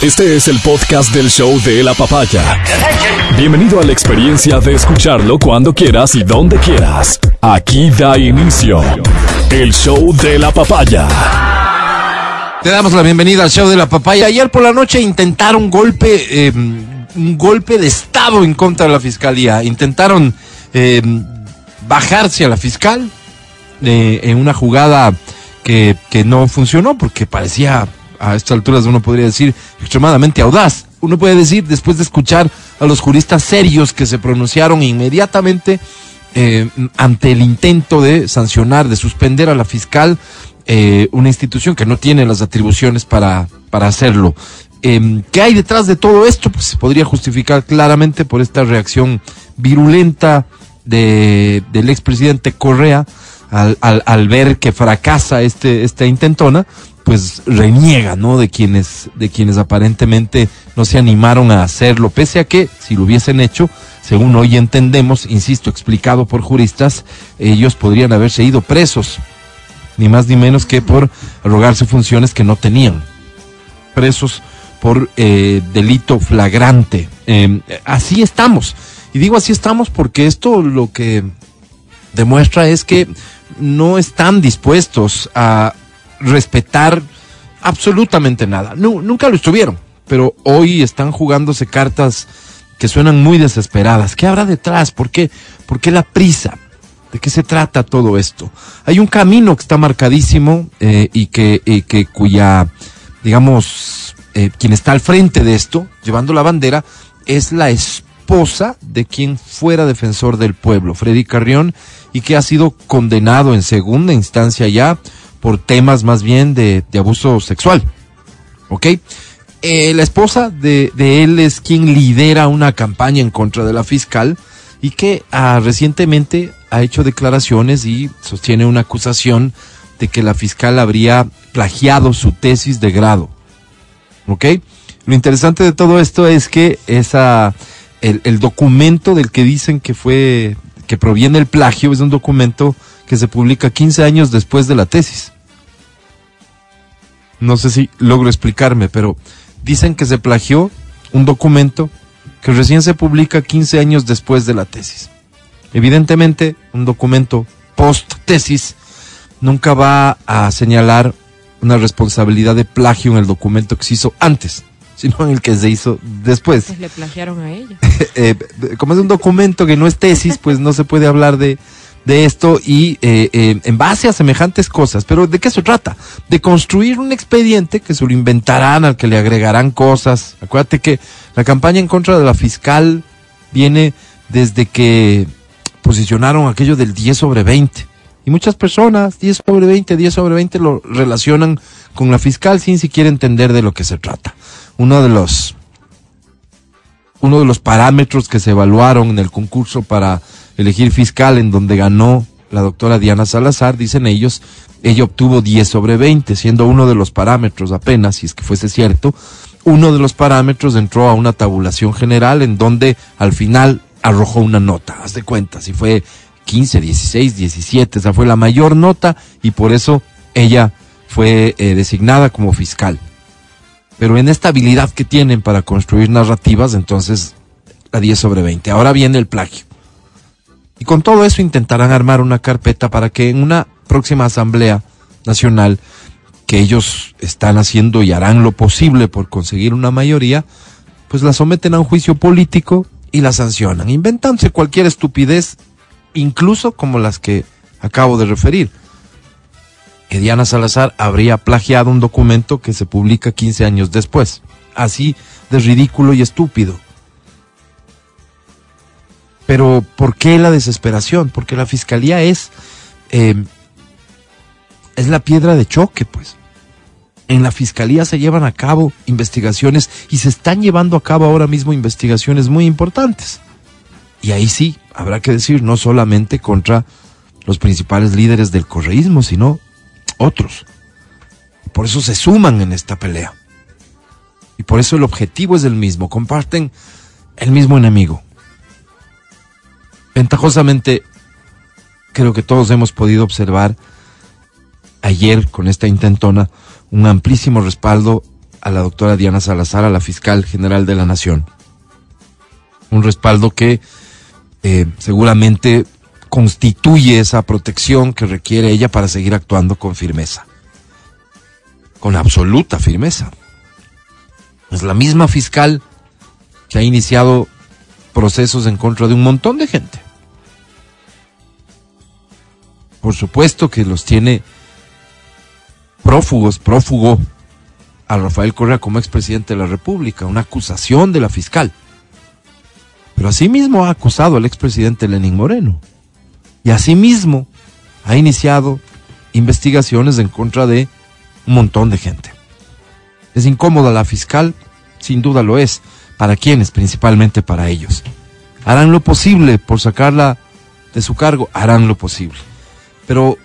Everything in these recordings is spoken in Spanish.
Este es el podcast del show de la papaya. Bienvenido a la experiencia de escucharlo cuando quieras y donde quieras. Aquí da inicio el show de la papaya. Te damos la bienvenida al show de la papaya. Ayer por la noche intentaron golpe, eh, un golpe de estado en contra de la fiscalía. Intentaron eh, bajarse a la fiscal eh, en una jugada que no funcionó porque parecía a estas alturas uno podría decir extremadamente audaz. Uno puede decir, después de escuchar a los juristas serios que se pronunciaron inmediatamente eh, ante el intento de sancionar, de suspender a la fiscal, eh, una institución que no tiene las atribuciones para, para hacerlo. Eh, ¿Qué hay detrás de todo esto? Pues se podría justificar claramente por esta reacción virulenta de, del expresidente Correa al, al, al ver que fracasa este, esta intentona, pues reniega, ¿no? De quienes, de quienes aparentemente no se animaron a hacerlo, pese a que, si lo hubiesen hecho, según hoy entendemos, insisto, explicado por juristas, ellos podrían haberse ido presos, ni más ni menos que por arrogarse funciones que no tenían. Presos por eh, delito flagrante. Eh, así estamos. Y digo así estamos porque esto lo que demuestra es que no están dispuestos a respetar absolutamente nada. Nunca lo estuvieron, pero hoy están jugándose cartas que suenan muy desesperadas. ¿Qué habrá detrás? ¿Por qué? ¿Por qué la prisa? ¿De qué se trata todo esto? Hay un camino que está marcadísimo eh, y que, que cuya, digamos, eh, quien está al frente de esto, llevando la bandera, es la esposa de quien fuera defensor del pueblo, Freddy Carrión, y que ha sido condenado en segunda instancia ya por temas más bien de, de abuso sexual. ¿Ok? Eh, la esposa de, él es quien lidera una campaña en contra de la fiscal y que ah, recientemente ha hecho declaraciones y sostiene una acusación de que la fiscal habría plagiado su tesis de grado. ¿Ok? Lo interesante de todo esto es que esa, el, el documento del que dicen que fue, que proviene el plagio, es un documento que se publica 15 años después de la tesis. No sé si logro explicarme, pero dicen que se plagió un documento que recién se publica 15 años después de la tesis. Evidentemente, un documento post-tesis nunca va a señalar una responsabilidad de plagio en el documento que se hizo antes, sino en el que se hizo después. Pues le plagiaron a ella. eh, como es un documento que no es tesis, pues no se puede hablar de, de esto y eh, eh, en base a semejantes cosas. Pero ¿de qué se trata? De construir un expediente que se lo inventarán, al que le agregarán cosas. Acuérdate que la campaña en contra de la fiscal viene desde que posicionaron aquello del 10 sobre 20. Y muchas personas, 10 sobre 20, 10 sobre 20, lo relacionan con la fiscal sin siquiera entender de lo que se trata. Uno de los, uno de los parámetros que se evaluaron en el concurso para elegir fiscal en donde ganó la doctora Diana Salazar, dicen ellos, ella obtuvo 10 sobre 20, siendo uno de los parámetros apenas, si es que fuese cierto, uno de los parámetros entró a una tabulación general en donde al final arrojó una nota, haz de cuenta, si fue 15, 16, 17, esa fue la mayor nota y por eso ella fue eh, designada como fiscal. Pero en esta habilidad que tienen para construir narrativas, entonces la 10 sobre 20. Ahora viene el plagio. Y con todo eso intentarán armar una carpeta para que en una próxima asamblea nacional que ellos están haciendo y harán lo posible por conseguir una mayoría, pues la someten a un juicio político y la sancionan, inventándose cualquier estupidez, incluso como las que acabo de referir. Que Diana Salazar habría plagiado un documento que se publica 15 años después. Así de ridículo y estúpido. Pero ¿por qué la desesperación? Porque la fiscalía es eh, es la piedra de choque, pues. En la fiscalía se llevan a cabo investigaciones y se están llevando a cabo ahora mismo investigaciones muy importantes. Y ahí sí, habrá que decir, no solamente contra los principales líderes del correísmo, sino otros. Por eso se suman en esta pelea. Y por eso el objetivo es el mismo, comparten el mismo enemigo. Ventajosamente, creo que todos hemos podido observar ayer con esta intentona un amplísimo respaldo a la doctora Diana Salazar, a la fiscal general de la Nación. Un respaldo que eh, seguramente constituye esa protección que requiere ella para seguir actuando con firmeza. Con absoluta firmeza. Es la misma fiscal que ha iniciado procesos en contra de un montón de gente. Por supuesto que los tiene prófugos, prófugo a Rafael Correa como expresidente de la República, una acusación de la fiscal. Pero asimismo ha acusado al expresidente Lenín Moreno. Y asimismo ha iniciado investigaciones en contra de un montón de gente. Es incómoda la fiscal, sin duda lo es. ¿Para quiénes? Principalmente para ellos. Harán lo posible por sacarla de su cargo, harán lo posible. Pero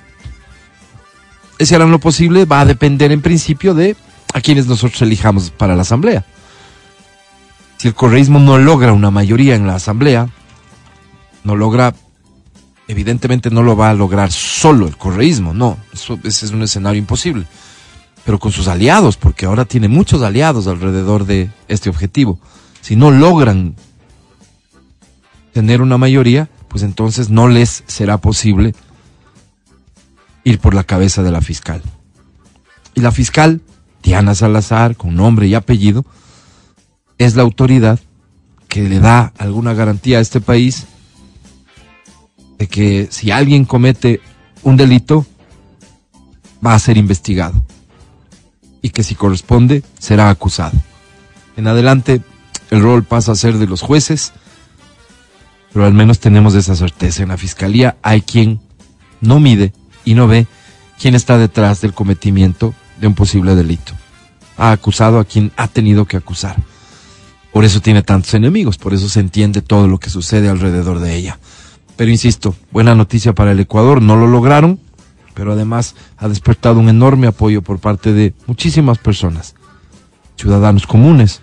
ese harán lo posible va a depender en principio de a quienes nosotros elijamos para la asamblea. Si el correísmo no logra una mayoría en la asamblea, no logra, evidentemente no lo va a lograr solo el correísmo, no, eso, ese es un escenario imposible, pero con sus aliados, porque ahora tiene muchos aliados alrededor de este objetivo. Si no logran tener una mayoría, pues entonces no les será posible ir por la cabeza de la fiscal. Y la fiscal Diana Salazar, con nombre y apellido, es la autoridad que le da alguna garantía a este país de que si alguien comete un delito, va a ser investigado y que si corresponde, será acusado. En adelante, el rol pasa a ser de los jueces, pero al menos tenemos esa certeza. En la fiscalía hay quien no mide y no ve quién está detrás del cometimiento de un posible delito. Ha acusado a quien ha tenido que acusar. Por eso tiene tantos enemigos, por eso se entiende todo lo que sucede alrededor de ella. Pero insisto, buena noticia para el Ecuador, no lo lograron, pero además ha despertado un enorme apoyo por parte de muchísimas personas, ciudadanos comunes,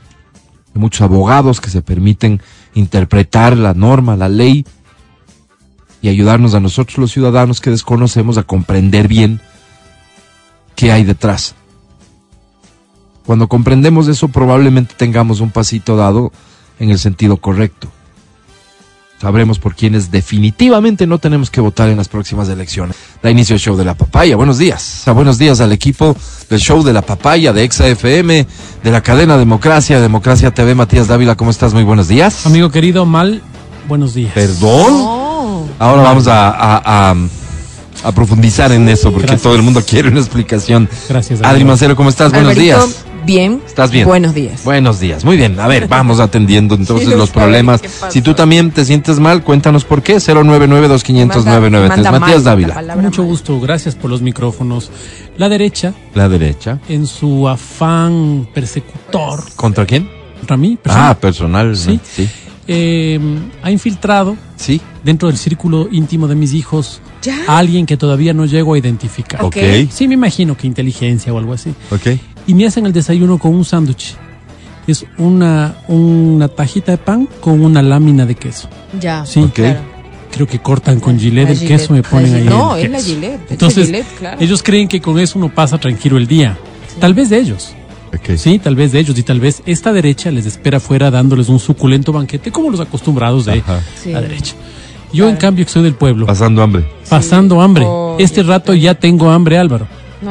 muchos abogados que se permiten interpretar la norma, la ley y ayudarnos a nosotros los ciudadanos que desconocemos a comprender bien qué hay detrás. Cuando comprendemos eso probablemente tengamos un pasito dado en el sentido correcto. Sabremos por quienes definitivamente no tenemos que votar en las próximas elecciones. Da inicio el show de la papaya. Buenos días. buenos días al equipo del show de la papaya de Exa FM, de la cadena Democracia, Democracia TV. Matías Dávila, ¿cómo estás? Muy buenos días. Amigo querido, mal, buenos días. ¿Perdón? Ahora vamos a a profundizar en eso, porque todo el mundo quiere una explicación. Gracias. Adri Mancero, ¿cómo estás? Buenos días. Bien. ¿Estás bien? Buenos días. Buenos días. Muy bien. A ver, vamos atendiendo entonces los problemas. Si tú también te sientes mal, cuéntanos por qué. 099-2500-993. Matías Dávila. Mucho gusto. Gracias por los micrófonos. La derecha. La derecha. En su afán persecutor. ¿Contra quién? Contra mí. Ah, personal. Sí. sí. Eh, ha infiltrado. Sí. Dentro del círculo íntimo de mis hijos alguien que todavía no llego a identificar. Sí, me imagino que inteligencia o algo así. Y me hacen el desayuno con un sándwich. Es una, una tajita de pan con una lámina de queso. Ya. Sí. Creo que cortan con gilet el queso y me ponen ahí. No, es la gilet. Entonces, ellos creen que con eso uno pasa tranquilo el día. Tal vez de ellos. Okay. Sí, tal vez de ellos y tal vez esta derecha les espera afuera dándoles un suculento banquete como los acostumbrados de la derecha. Yo, en cambio, que soy del pueblo. Pasando hambre. Pasando hambre. este rato ya tengo hambre, Álvaro.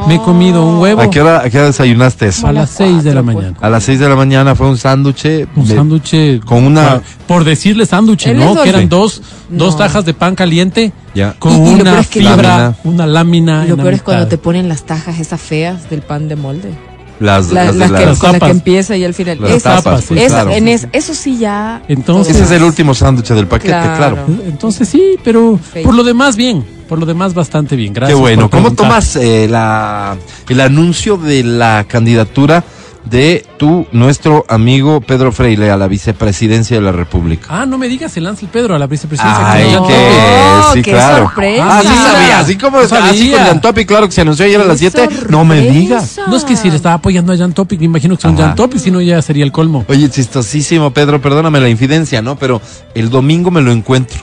Me he comido un huevo. ¿A qué, hora, desayunaste eso? A las 6 de la mañana. A las 6 de la mañana fue un sándwich. Un sándwich. Con una. Por, decirle sándwich, ¿no? Que eran dos, dos tajas de pan caliente. Ya. Con una fibra, una lámina. Y lo peor es cuando te ponen las tajas esas feas del pan de molde. Las, las, las, que, con la que empieza y al final. Las tapas, sí, claro. en es, eso sí ya. Entonces, ese es el último sándwich del paquete, claro. Entonces sí, pero por lo demás bien. Por lo demás bastante bien. Gracias. Qué bueno. ¿Cómo tomas eh, la, el anuncio de la candidatura? De tu, nuestro amigo Pedro Freile a la vicepresidencia de la República. Ah, no me digas, se lanza el Pedro a la vicepresidencia. Ay, que oh, sí, qué claro. Sorpresa. Ah, sí sabía, así como sabía. así con Jan Topic, claro que se anunció ayer a las 7, no me digas. No es que si le estaba apoyando a Jan Topic, me imagino que son Jan Topic, si no ya sería el colmo. Oye, chistosísimo, Pedro, perdóname la infidencia, ¿no? Pero el domingo me lo encuentro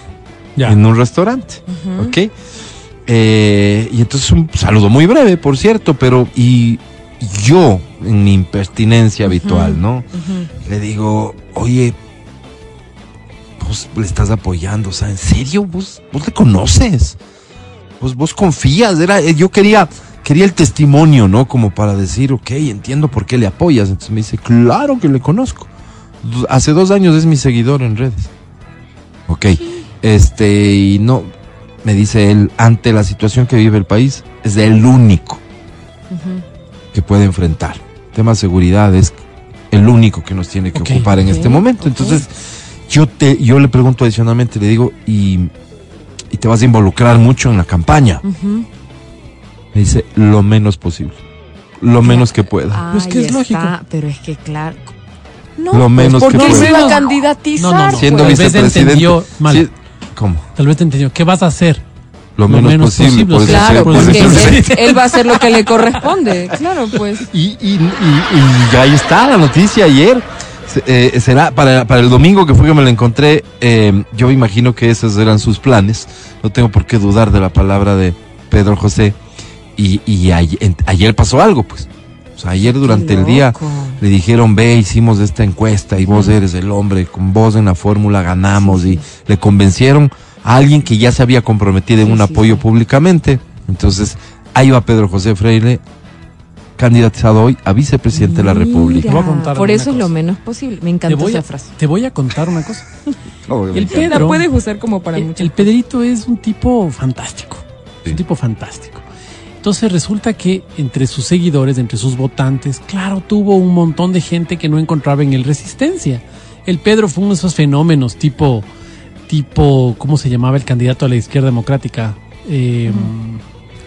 ya. en un restaurante, ¿ok? Eh, y entonces un saludo muy breve, por cierto, pero y yo, en mi impertinencia habitual, ¿no? Le digo, oye, vos le estás apoyando, o sea, ¿en serio? ¿Vos, vos le conoces? ¿Vos, vos confías? Era, eh, yo quería, quería el testimonio, ¿no? Como para decir, ok, entiendo por qué le apoyas. Entonces me dice, claro que le conozco. Hace dos años es mi seguidor en redes. Ok, este, y no, me dice él, ante la situación que vive el país, es el único que puede enfrentar. Tema seguridad es el único que nos tiene que ocupar en este momento. Entonces, yo te, yo le pregunto adicionalmente, le digo, y, y te vas a involucrar mucho en la campaña. Me dice, lo menos posible. Lo menos que pueda. Pues que es lógico. está, Pero es que claro. No, Lo pues, menos porque que se pueda. iba a No, no, no, no. Siendo Tal vez vicepresidente. entendió mal. Sí, ¿Cómo? Tal vez te entendió. ¿Qué vas a hacer? Lo menos, posible. por eso Claro, pues, porque él, él va a hacer lo que le corresponde. Claro, pues. Y, y, y, y ahí está la noticia ayer. Eh, será para, para el domingo que fue que me la encontré. eh, yo imagino que esos eran sus planes. No tengo por qué dudar de la palabra de Pedro José. Y, y ayer, en- ayer pasó algo, pues. O sea, ayer durante el día le dijeron, ve, hicimos esta encuesta y vos eres el hombre, con vos en la fórmula ganamos y le convencieron a alguien que ya se había comprometido en Sí, un sí, apoyo sí. públicamente. Entonces, ahí va Pedro José Freire, candidatizado hoy a vicepresidente de la República. Voy a contar Por eso es lo menos posible. Me voy, esa a, frase. te voy a contar una cosa. El La Pedro, puedes usar como para el, muchas el Pedrito es un tipo fantástico. Es un tipo fantástico. Entonces resulta que entre sus seguidores, entre sus votantes, claro, tuvo un montón de gente que no encontraba en él resistencia. El Pedro fue uno de esos fenómenos tipo, tipo, ¿cómo se llamaba el candidato a la izquierda democrática? Eh,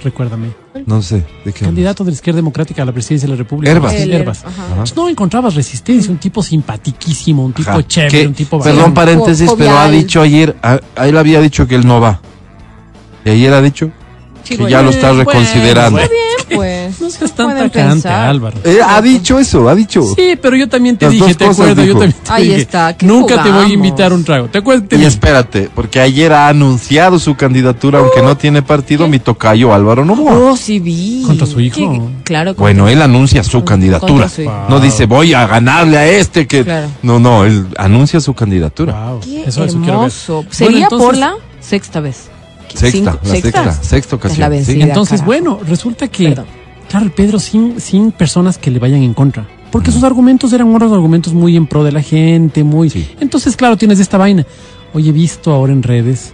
Recuérdame. No sé, ¿de qué? Candidato de la izquierda democrática a la presidencia de la República. Herbas. El Herbas. Entonces, no encontrabas resistencia, un tipo simpatiquísimo, un tipo Ajá. chévere, un tipo Perdón, bacán. paréntesis, pero ha dicho ayer, a, a él había dicho que él no va. Y ayer ha dicho que ya lo está reconsiderando. bueno. Pues. No seas tan pensar. Álvaro. Eh, ha dicho eso, ha dicho. Sí, pero yo también te Las dije, te acuerdo, yo dijo. también te Ahí dije, está, que nunca te voy a invitar un trago. ¿Te acuerdas? Te Y dije, espérate, porque ayer ha anunciado su candidatura, aunque no tiene partido, mi tocayo Álvaro Novoa. Oh, sí vi. Contra su hijo. Que- claro. Bueno, él anuncia su candidatura. su. No dice voy a ganarle a este que. Claro. No, no, él anuncia su candidatura. Wow, Qué eso, eso quiero ver. hermoso. Bueno, Sería entonces- por la sexta vez. Sexta, Cinco- la sexta, sexta ocasión. Sí. Entonces, carajo. bueno, resulta que, Perdón. claro, Pedro sin, sin personas que le vayan en contra. Porque sus argumentos eran unos argumentos muy en pro de la gente, muy... Sí. Entonces, claro, tienes esta vaina. Oye, he visto ahora en redes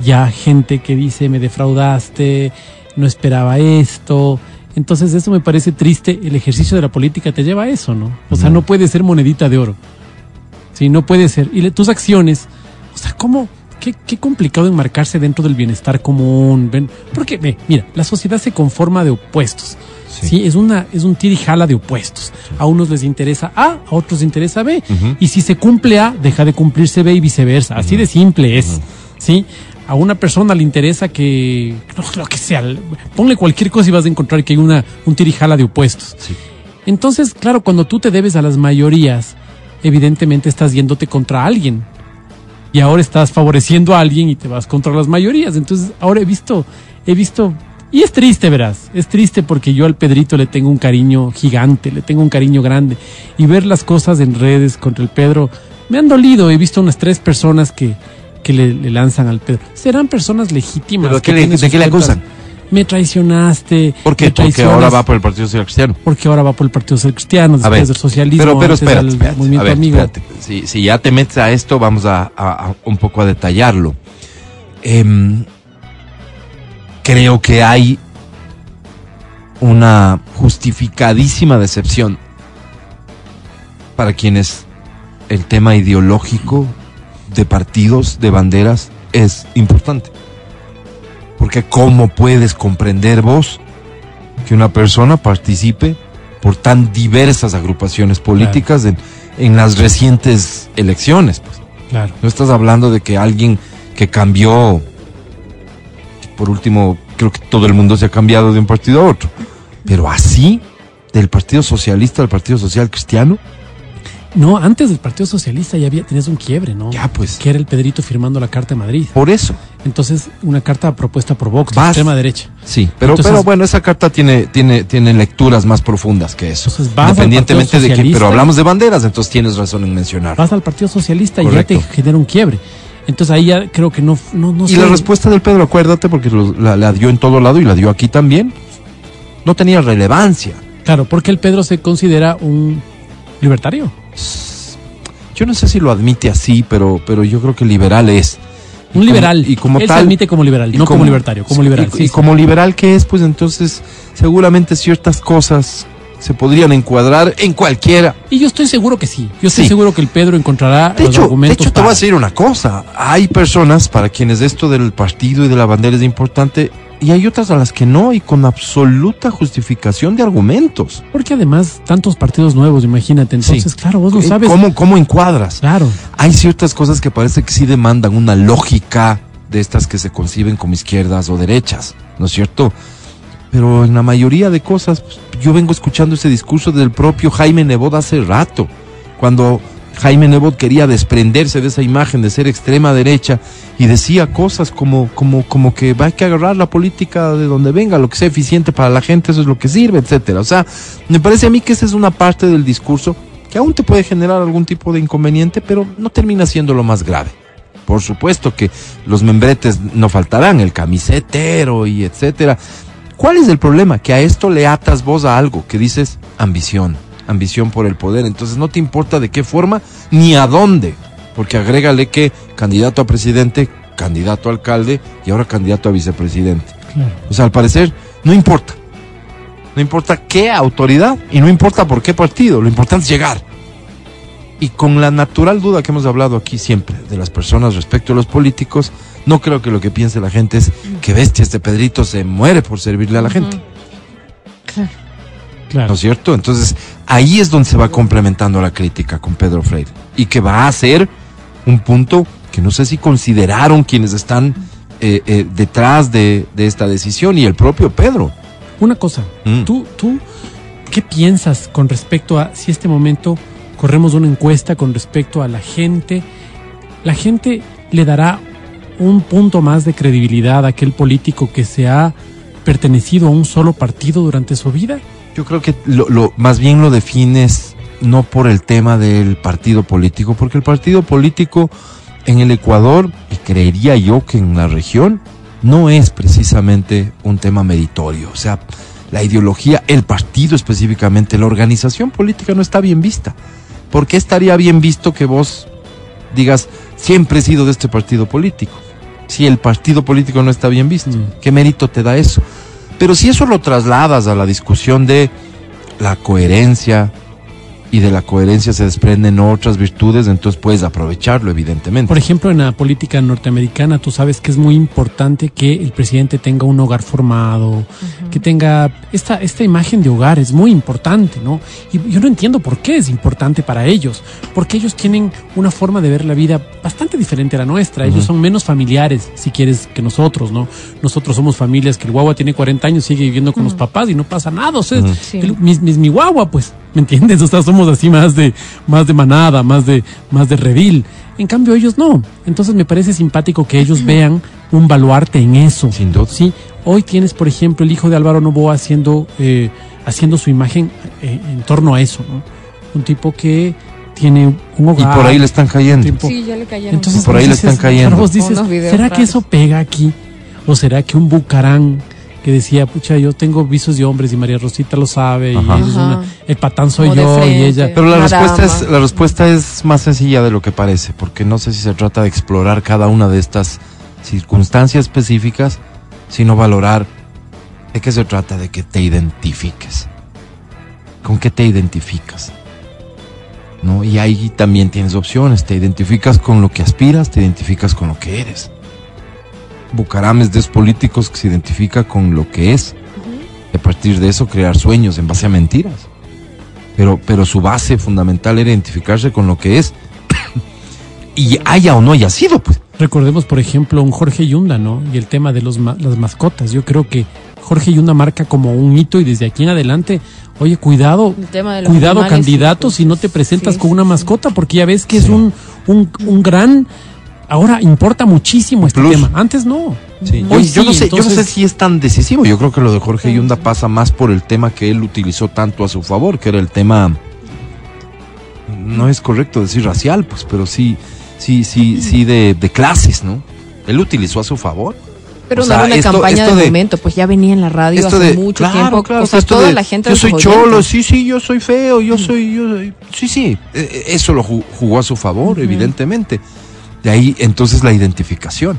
ya gente que dice, me defraudaste, no esperaba esto. Entonces, eso me parece triste. El ejercicio de la política te lleva a eso, ¿no? O sea, no puede ser monedita de oro. Sí, no puede ser. Y le- tus acciones, o sea, ¿cómo? Qué, qué complicado enmarcarse dentro del bienestar común. Ven, porque, ve, mira, la sociedad se conforma de opuestos. Sí. Sí, es una es un tira y jala de opuestos. A unos les interesa A, a otros les interesa B. Y si se cumple A, deja de cumplirse B y viceversa. Así de simple es. ¿Sí? A una persona le interesa que no, lo que sea, ponle cualquier cosa y vas a encontrar que hay una un tira y jala de opuestos. Sí. Entonces, claro, cuando tú te debes a las mayorías, evidentemente estás yéndote contra alguien. Y ahora estás favoreciendo a alguien y te vas contra las mayorías. Entonces, ahora he visto, he visto, y es triste, verás, es triste porque yo al Pedrito le tengo un cariño gigante, le tengo un cariño grande. Y ver las cosas en redes contra el Pedro, me han dolido. He visto unas tres personas que, que le, le lanzan al Pedro. Serán personas legítimas. ¿Pero que le- de qué le acusan? Me traicionaste. ¿Por qué? me Porque ahora va por el Partido Social Cristiano. porque ahora va por el Partido Social Cristiano, después ver, del socialismo, pero, pero antes espérate, del espérate, movimiento a ver, amigo. espérate. Si, si ya te metes a esto, vamos a, a- a un poco a detallarlo. Em, creo que hay una justificadísima decepción para quienes el tema ideológico de partidos, de banderas, es importante. Porque ¿cómo puedes comprender vos que una persona participe por tan diversas agrupaciones políticas en, en las recientes elecciones? Pues? Claro. No estás hablando de que alguien que cambió, por último, creo que todo el mundo se ha cambiado de un partido a otro, pero así, del Partido Socialista al Partido Social Cristiano, No, antes del Partido Socialista ya había, tenías un quiebre, ¿no? Ya, pues. Que era el Pedrito firmando la Carta de Madrid. Por eso. Entonces, una carta propuesta por Vox, de extrema derecha. Sí, pero, Entonces- pero bueno, esa carta tiene, tiene, tiene lecturas más profundas que eso. Entonces, vas al Independientemente Partido de que, pero hablamos de banderas, entonces tienes razón en mencionar. Vas al Partido Socialista Correcto. y ya te genera un quiebre. Entonces ahí ya creo que no, no, no Y sé. la respuesta del Pedro, acuérdate, porque lo- la, la dio en todo lado y la dio aquí también, no tenía relevancia. Claro, porque el Pedro se considera un libertario. Yo no sé si lo admite así, pero, pero yo creo que liberal es. Y Un como- liberal. y como Él tal. se admite como liberal, y no como, libertario, como liberal. Y, sí, y sí. como liberal que es, pues entonces seguramente ciertas cosas se podrían encuadrar en cualquiera. Y yo estoy seguro que sí. Yo estoy Sí. seguro que el Pedro encontrará De los hecho, de argumentos hecho te voy a para- decir una cosa. Hay personas para quienes esto del partido y de la bandera es importante y hay otras a las que no y con absoluta justificación de argumentos. Porque además, tantos partidos nuevos, imagínate. Entonces, Sí. claro, vos no Eh, sabes. ¿Cómo, ¿Cómo encuadras? Claro. Hay ciertas cosas que parece que sí demandan una lógica de estas que se conciben como izquierdas o derechas, ¿no es cierto? Pero en la mayoría de cosas, pues, yo vengo escuchando ese discurso del propio Jaime Nebot hace rato, cuando Jaime Nebot quería desprenderse de esa imagen de ser extrema derecha y decía cosas como, como, como que hay que agarrar la política de donde venga, lo que sea eficiente para la gente, eso es lo que sirve, etcétera. O sea, me parece a mí que esa es una parte del discurso que aún te puede generar algún tipo de inconveniente, pero no termina siendo lo más grave. Por supuesto que los membretes no faltarán, el camisetero y etcétera. ¿Cuál es el problema? Que a esto le atas vos a algo que dices ambición, ambición por el poder. Entonces no te importa de qué forma ni a dónde, porque agrégale que candidato a presidente, candidato a alcalde y ahora candidato a vicepresidente. Claro. O sea, al parecer no importa. No importa qué autoridad y no importa por qué partido, lo importante es llegar. Y con la natural duda que hemos hablado aquí siempre de las personas respecto a los políticos, no creo que lo que piense la gente es que bestia este Pedrito se muere por servirle a la gente. Claro. Claro. ¿No es cierto? Entonces, ahí es donde se va complementando la crítica con Pedro Freire. Y que va a ser un punto que no sé si consideraron quienes están eh, eh, detrás de, de esta decisión y el propio Pedro. Una cosa, Mm. tú, tú, ¿qué piensas con respecto a si este momento corremos una encuesta con respecto a la gente? La gente le dará un punto más de credibilidad a aquel político que se ha pertenecido a un solo partido durante su vida. Yo creo que lo, lo- más bien lo defines no por el tema del partido político, porque el partido político en el Ecuador, y creería yo que en la región, no es precisamente un tema meritorio. O sea, la ideología, el partido específicamente, la organización política no está bien vista. ¿Por qué estaría bien visto que vos digas, siempre he sido de este partido político? Si el partido político no está bien visto, Mm. ¿qué mérito te da eso? Pero si eso lo trasladas a la discusión de la coherencia y de la coherencia se desprenden otras virtudes, entonces puedes aprovecharlo, evidentemente. Por ejemplo, en la política norteamericana, tú sabes que es muy importante que el presidente tenga un hogar formado, que tenga esta, esta imagen de hogar, es muy importante, ¿no? Y yo no entiendo por qué es importante para ellos, porque ellos tienen una forma de ver la vida bastante diferente a la nuestra, ellos son menos familiares, si quieres, que nosotros, ¿no? Nosotros somos familias que el guagua tiene 40 años, sigue viviendo con los papás y no pasa nada, o sea, Ujú. Sí. el- mi, mi- mi guagua, pues, ¿me entiendes? O sea, somos así más de, más de manada, más de, más de redil. En cambio, ellos no. Entonces me parece simpático que ellos vean un baluarte en eso. Sin duda. Sí. Hoy tienes, por ejemplo, el hijo de Álvaro Novoa haciendo, eh, haciendo su imagen eh, en torno a eso, ¿no? Un tipo que tiene un Y hogar. por ahí le están cayendo. tipo- Sí, ya le cayeron. entonces Por ahí le están cayendo. claro, vos dices, ¿será que eso pega aquí? ¿O será que un bucarán que decía, pucha, yo tengo visos de hombres y María Rosita lo sabe Ajá. y es una- el patán soy Como yo y ella... Pero la respuesta, es, la respuesta es más sencilla de lo que parece, porque no sé si se trata de explorar cada una de estas circunstancias específicas, sino valorar de qué se trata, de que te identifiques. ¿Con qué te identificas? ¿No? Y ahí también tienes opciones, te identificas con lo que aspiras, te identificas con lo que eres. Bucaram es de esos políticos que se identifica con lo que es. Y a partir de eso crear sueños en base a mentiras pero, pero su base fundamental era identificarse con lo que es. y haya o no haya sido, pues. Recordemos, por ejemplo, un Jorge Yunda, ¿no? Y el tema de los ma- las mascotas. Yo creo que Jorge Yunda marca como un hito y desde aquí en adelante, oye, cuidado, cuidado candidato sí, si no te presentas sí, con una mascota, porque ya ves que es un, un gran... Ahora importa muchísimo este plus. tema. Antes no. Sí. Hoy Oye, yo, no sé, yo no sé si es tan decisivo. Yo creo que lo de Jorge Yunda pasa más por el tema que él utilizó tanto a su favor, que era el tema. No es correcto decir racial, pues, pero sí, sí, sí, sí de, de clases, ¿no? Él utilizó a su favor. Pero O no era una esto- campaña esto de, de- momento, pues ya venía en la radio Esto hace de mucho claro, tiempo. claro, o sea, toda de, la gente yo soy cholo, sí, sí, yo soy feo, yo soy, yo soy- sí, sí, eh, eh, eso lo ju- jugó a su favor, evidentemente. De ahí entonces la identificación.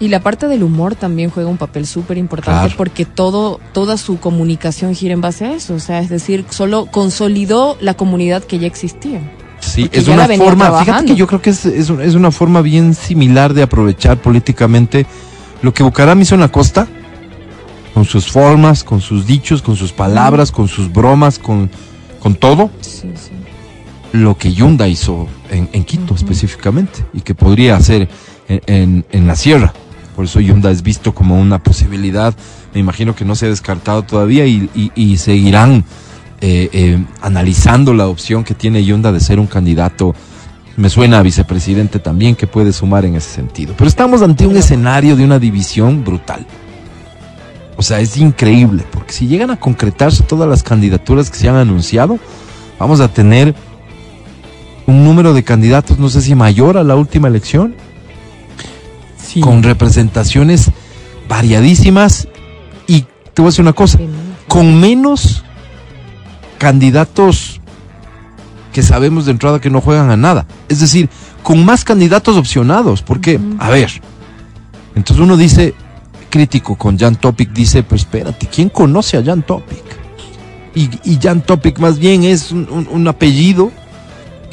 Y la parte del humor también juega un papel súper importante Claro. porque todo, toda su comunicación gira en base a eso. O sea, es decir, solo consolidó la comunidad que ya existía. Sí, Porque es una forma, fíjate que yo creo que es, es, es una forma bien similar de aprovechar políticamente lo que Bucaram hizo en la costa, con sus formas, con sus dichos, con sus palabras, con sus bromas, con, con todo, Sí, sí. Lo que Yunda hizo en, en Quito específicamente y que podría hacer en, en- en la sierra. Por eso Yunda es visto como una posibilidad, me imagino que no se ha descartado todavía y, y- y seguirán eh, eh, analizando la opción que tiene Yunda de ser un candidato, me suena a vicepresidente también, que puede sumar en ese sentido. Pero estamos ante un escenario de una división brutal. O sea, es increíble, porque si llegan a concretarse todas las candidaturas que se han anunciado, vamos a tener un número de candidatos, no sé si mayor a la última elección, Sí. con representaciones variadísimas y te voy a decir una cosa, con menos candidatos que sabemos de entrada que no juegan a nada. Es decir, con más candidatos opcionados. Porque, a ver, entonces uno dice, crítico con Jan Topic, dice, pues espérate, ¿quién conoce a Jan Topic? Y, y Jan Topic más bien es un, un- un apellido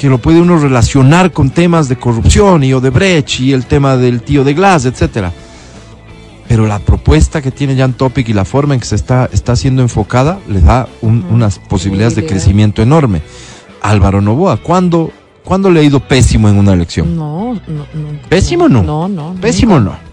que lo puede uno relacionar con temas de corrupción y Odebrecht y el tema del tío de Glass, etcétera. Pero la propuesta que tiene Jan Topic y la forma en que se está, está siendo enfocada le da un- Ujú. unas posibilidades de crecimiento enorme. Álvaro Novoa, ¿cuándo, ¿cuándo le ha ido pésimo en una elección? No, no, no. ¿Pésimo no? No, no. Pésimo nunca. no.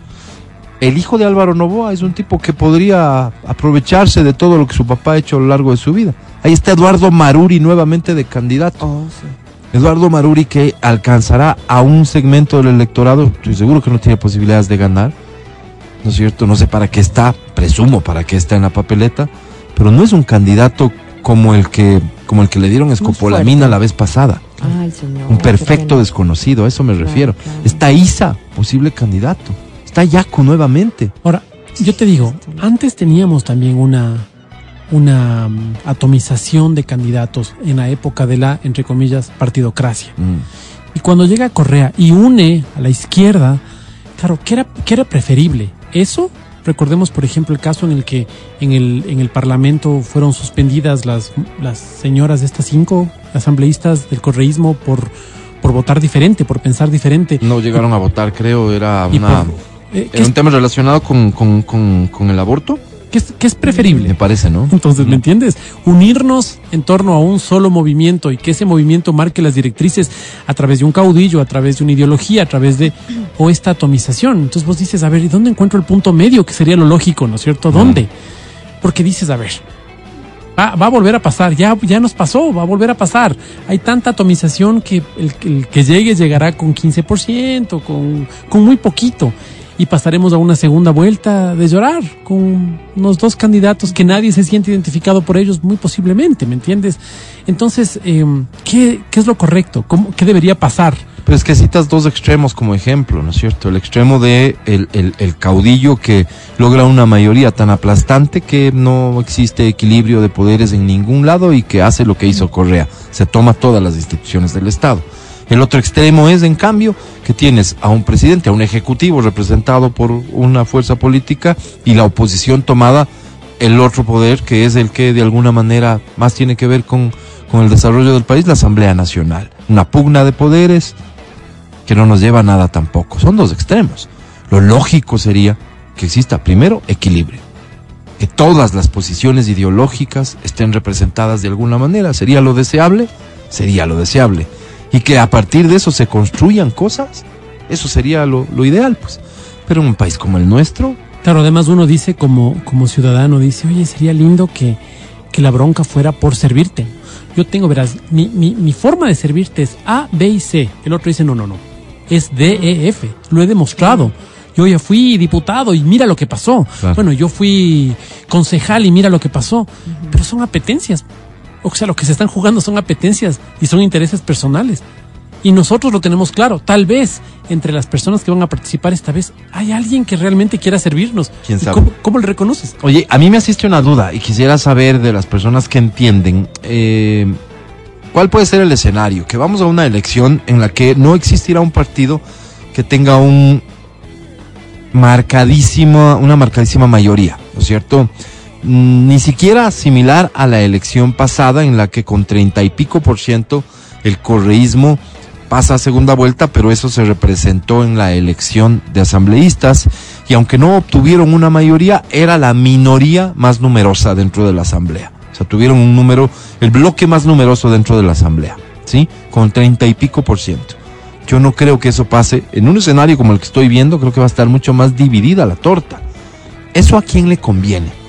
El hijo de Álvaro Novoa es un tipo que podría aprovecharse de todo lo que su papá ha hecho a lo largo de su vida. Ahí está Eduardo Maruri nuevamente de candidato. Oh, sí. Eduardo Maruri que alcanzará a un segmento del electorado, estoy seguro que no tiene posibilidades de ganar, ¿no es cierto? No sé para qué está, presumo para qué está en la papeleta, pero no es un candidato como el que, como el que le dieron escopolamina la vez pasada. Ay, señor. Un perfecto desconocido, a eso me Claro, refiero. claro. Está Isa, posible candidato. Está Yaco nuevamente. Ahora, yo te digo, antes teníamos también una, una mm, atomización de candidatos en la época de la, entre comillas, partidocracia. Mm. Y cuando llega Correa y une a la izquierda, claro, ¿qué era, qué era preferible? ¿Eso? Recordemos, por ejemplo, el caso en el que en el, en el Parlamento fueron suspendidas las, las señoras de estas cinco asambleístas del correísmo por, por votar diferente, por pensar diferente. No llegaron a votar, creo, era una... por- eh, ¿qué, Era es, un tema relacionado con, con, con, con el aborto, qué es- es me preferible? parece, ¿no? Entonces, ¿me entiendes? Unirnos en torno a un solo movimiento y que ese movimiento marque las directrices a través de un caudillo, a través de una ideología, a través de o esta atomización. Entonces vos dices, a ver, ¿y dónde encuentro el punto medio que sería lo lógico, ¿no es cierto? ¿Dónde? Porque dices, a ver, va, va a volver a pasar, ya, ya nos pasó, va a volver a pasar. Hay tanta atomización que el, el que llegue llegará con 15%, con, con muy poquito. Y pasaremos a una segunda vuelta de llorar con unos dos candidatos que nadie se siente identificado por ellos, muy posiblemente, ¿me entiendes? Entonces, eh, ¿qué, ¿qué es lo correcto? ¿Cómo, ¿Qué debería pasar? Pero es que citas dos extremos como ejemplo, ¿no es cierto? El extremo de el, el- el caudillo que logra una mayoría tan aplastante que no existe equilibrio de poderes en ningún lado y que hace lo que hizo Correa, se toma todas las instituciones del Estado. El otro extremo es, en cambio, que tienes a un presidente, a un ejecutivo representado por una fuerza política y la oposición tomada el otro poder que es el que de alguna manera más tiene que ver con, con el desarrollo del país, la Asamblea Nacional. Una pugna de poderes que no nos lleva a nada tampoco. Son dos extremos. Lo lógico sería que exista primero equilibrio. Que todas las posiciones ideológicas estén representadas de alguna manera. ¿Sería lo deseable? Sería lo deseable. Y que a partir de eso se construyan cosas. Eso sería lo, lo ideal, pues. Pero en un país como el nuestro, Claro, además uno dice como, como ciudadano, dice, oye, sería lindo que, que la bronca fuera por servirte. Yo tengo, verás, mi, mi, mi forma de servirte es A, B y C. El otro dice, no, no, no. Es D, E, F. Lo he demostrado. Yo ya fui diputado y mira lo que pasó. Claro. Bueno, yo fui concejal y mira lo que pasó. Pero son apetencias. O sea, lo que se están jugando son apetencias y son intereses personales. Y nosotros lo tenemos claro. Tal vez entre las personas que van a participar esta vez hay alguien que realmente quiera servirnos. ¿Quién ¿Y sabe? ¿Cómo, cómo le reconoces? Oye, a mí me asiste una duda y quisiera saber de las personas que entienden eh, cuál puede ser el escenario. Que vamos a una elección en la que no existirá un partido que tenga un marcadísimo, una marcadísima mayoría, ¿no es cierto? Ni siquiera similar a la elección pasada en la que con treinta y pico por ciento el correísmo pasa a segunda vuelta, pero eso se representó en la elección de asambleístas y aunque no obtuvieron una mayoría, era la minoría más numerosa dentro de la asamblea. O sea, tuvieron un número, el bloque más numeroso dentro de la asamblea, ¿sí? Con treinta y pico por ciento. Yo no creo que eso pase. En un escenario como el que estoy viendo, creo que va a estar mucho más dividida la torta. ¿Eso a quién le conviene?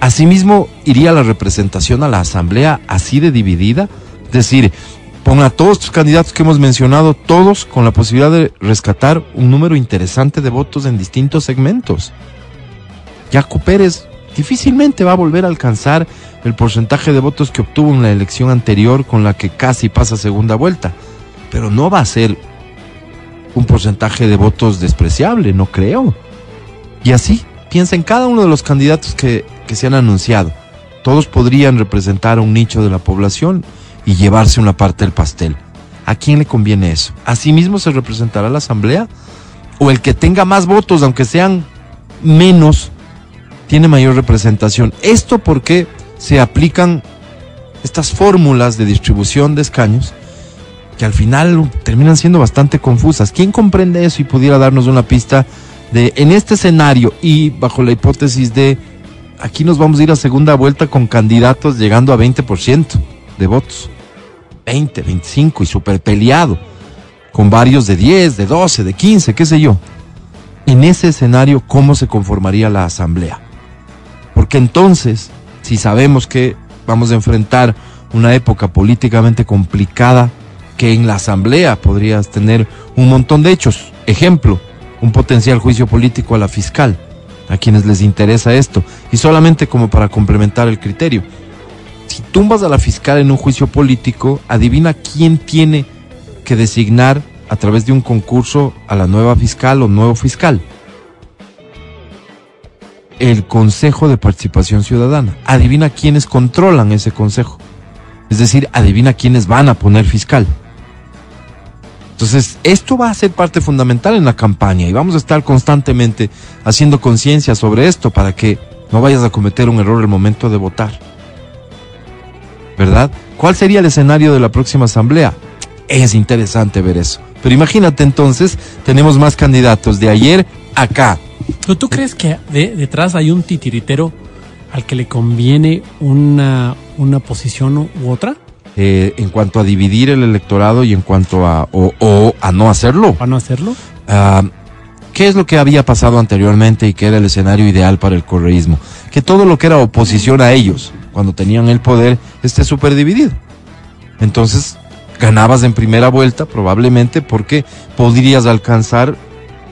Asimismo, iría la representación a la asamblea así de dividida. Es decir, pon a todos estos candidatos que hemos mencionado, todos con la posibilidad de rescatar un número interesante de votos en distintos segmentos. Jaco Pérez difícilmente va a volver a alcanzar el porcentaje de votos que obtuvo en la elección anterior con la que casi pasa segunda vuelta. Pero no va a ser un porcentaje de votos despreciable, no creo. Y así, piensa en cada uno de los candidatos que, que se han anunciado. Todos podrían representar a un nicho de la población y llevarse una parte del pastel. ¿A quién le conviene eso? ¿Asimismo se representará la asamblea? ¿O el que tenga más votos, aunque sean menos, tiene mayor representación? Esto porque se aplican estas fórmulas de distribución de escaños que al final terminan siendo bastante confusas. ¿Quién comprende eso y pudiera darnos una pista de en este escenario y bajo la hipótesis de aquí nos vamos a ir a segunda vuelta con candidatos llegando a 20% de votos? 20, 25 y súper peleado, con varios de 10, de 12, de 15, qué sé yo. En ese escenario, ¿cómo se conformaría la asamblea? Porque entonces, si sabemos que vamos a enfrentar una época políticamente complicada, que en la asamblea podrías tener un montón de hechos. Ejemplo, un potencial juicio político a la fiscal, a quienes les interesa esto, y solamente como para complementar el criterio. Si tumbas a la fiscal en un juicio político, adivina quién tiene que designar a través de un concurso a la nueva fiscal o nuevo fiscal. El Consejo de Participación Ciudadana. Adivina quiénes controlan ese consejo. Es decir, adivina quiénes van a poner fiscal. Entonces, esto va a ser parte fundamental en la campaña y vamos a estar constantemente haciendo conciencia sobre esto para que no vayas a cometer un error el momento de votar. ¿Verdad? ¿Cuál sería el escenario de la próxima asamblea? Es interesante ver eso. Pero imagínate entonces, tenemos más candidatos de ayer acá. ¿Pero tú crees que de- detrás hay un titiritero al que le conviene una, una posición u otra? Eh, en cuanto a dividir el electorado y en cuanto a o, o a no hacerlo. ¿Para no hacerlo? Ah, ¿Qué es lo que había pasado anteriormente y que era el escenario ideal para el correísmo? Que todo lo que era oposición a ellos, cuando tenían el poder, esté súper dividido. Entonces, ganabas en primera vuelta probablemente porque podrías alcanzar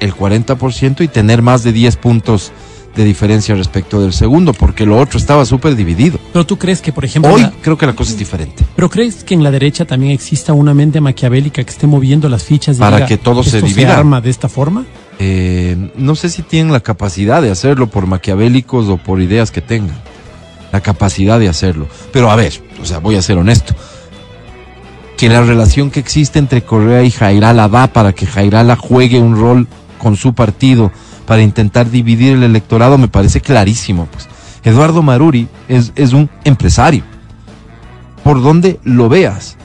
el 40% y tener más de 10 puntos de diferencia respecto del segundo, porque lo otro estaba súper dividido. Pero tú crees que, por ejemplo, Hoy la- creo que la cosa es diferente. pero crees que en la derecha también exista una mente maquiavélica que esté moviendo las fichas y Para diga, que todo se "Esto divida". arma de esta forma? Eh, no sé si tienen la capacidad de hacerlo por maquiavélicos o por ideas que tengan. La capacidad de hacerlo. Pero a ver, o sea, voy a ser honesto. Que la relación que existe entre Correa y Jairala va para que Jairala juegue un rol con su partido para intentar dividir el electorado me parece clarísimo. Pues. Eduardo Maruri es, es un empresario. Por donde lo veas.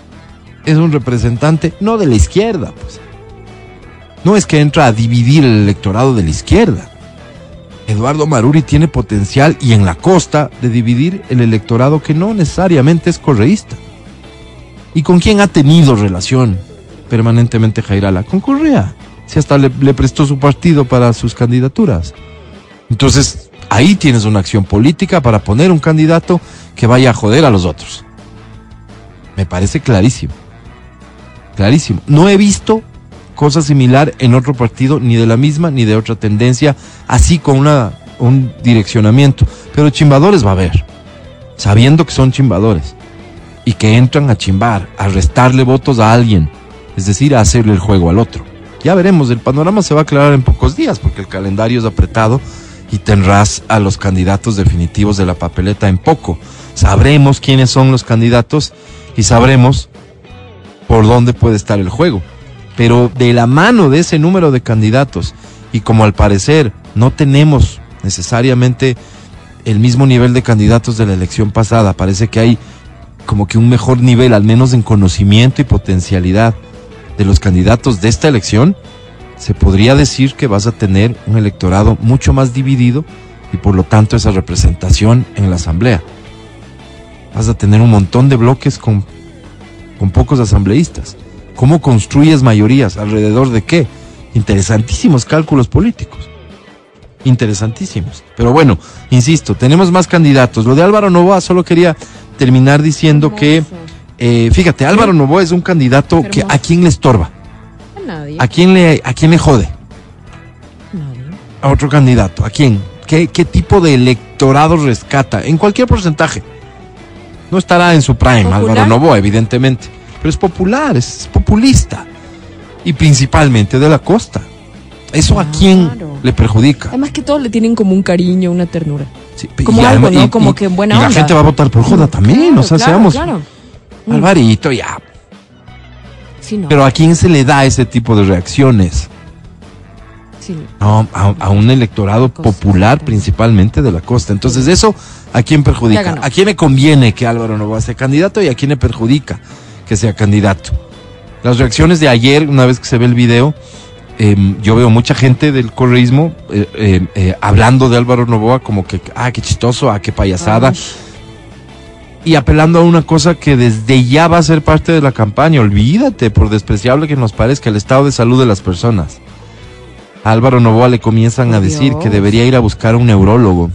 Es un representante no de la izquierda, pues no es que entra a dividir el electorado de la izquierda. Eduardo Maruri tiene potencial y en la costa de dividir el electorado que no necesariamente es correísta. ¿Y con quién ha tenido relación permanentemente Jairala? Con Correa. Si hasta le, prestó su partido para sus candidaturas. Entonces, ahí tienes una acción política para poner un candidato que vaya a joder a los otros. Me parece clarísimo. Clarísimo. No he visto cosa similar en otro partido, ni de la misma ni de otra tendencia, así con una, un direccionamiento. Pero chimbadores va a haber, sabiendo que son chimbadores y que entran a chimbar, a restarle votos a alguien, es decir, a hacerle el juego al otro. Ya veremos, el panorama se va a aclarar en pocos días porque el calendario es apretado y tendrás a los candidatos definitivos de la papeleta en poco. Sabremos quiénes son los candidatos y sabremos por dónde puede estar el juego. Pero de la mano de ese número de candidatos y como al parecer no tenemos necesariamente el mismo nivel de candidatos de la elección pasada, parece que hay como que un mejor nivel, al menos en conocimiento y potencialidad de los candidatos de esta elección, se podría decir que vas a tener un electorado mucho más dividido y por lo tanto esa representación en la asamblea. Vas a tener un montón de bloques con, con pocos asambleístas. ¿Cómo construyes mayorías? ¿Alrededor de qué? Interesantísimos cálculos políticos. Interesantísimos. Pero bueno, insisto, tenemos más candidatos. Lo de Álvaro Novoa solo quería terminar diciendo que, eh, fíjate, Álvaro Novoa es un candidato que a quién le estorba, A nadie. a quién le, a quién le jode, Nadie. a otro candidato, a quién, qué, qué tipo de electorado rescata, en cualquier porcentaje. No estará en su prime ¿Popular? Álvaro Novoa, evidentemente, pero es popular, es populista y principalmente de la costa. ¿Eso a quién le perjudica? Además que todos le tienen como un cariño, una ternura. Sí, como y algo, ¿no? Como y- que buena y la onda. gente va a votar por Joda también, o sea, Claro, seamos Claro. Mm. Alvarito ya. Sí, no. Pero ¿a quién se le da ese tipo de reacciones? Sí. No, a, a un electorado popular principalmente de la costa. Entonces, ¿eso a quién perjudica? ¿A quién le conviene que Álvaro Novoa sea candidato y a quién le perjudica que sea candidato? Las reacciones de ayer, una vez que se ve el video, eh, yo veo mucha gente del correísmo eh, eh, eh, hablando de Álvaro Novoa como que, ah, qué chistoso, ah, qué payasada. Ay, y apelando a una cosa que desde ya va a ser parte de la campaña. Olvídate, por despreciable que nos parezca, el estado de salud de las personas. A Álvaro Novoa le comienzan a decir que debería ir a buscar un neurólogo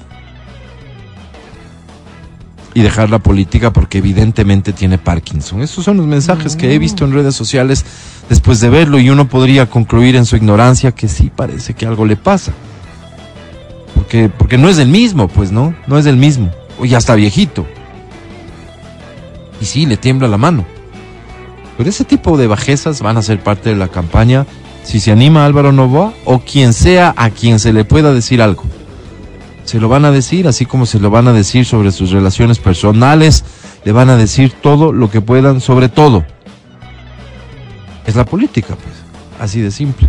y dejar la política porque evidentemente tiene Parkinson. Esos son los mensajes que he visto en redes sociales después de verlo y uno podría concluir en su ignorancia que sí parece que algo le pasa. Porque, porque no es el mismo, pues, ¿no? No es el mismo. O ya está viejito. Y sí, le tiembla la mano. Pero ese tipo de bajezas van a ser parte de la campaña si se anima Álvaro Novoa o quien sea a quien se le pueda decir algo. Se lo van a decir, así como se lo van a decir sobre sus relaciones personales, le van a decir todo lo que puedan sobre todo. Es la política, pues, así de simple.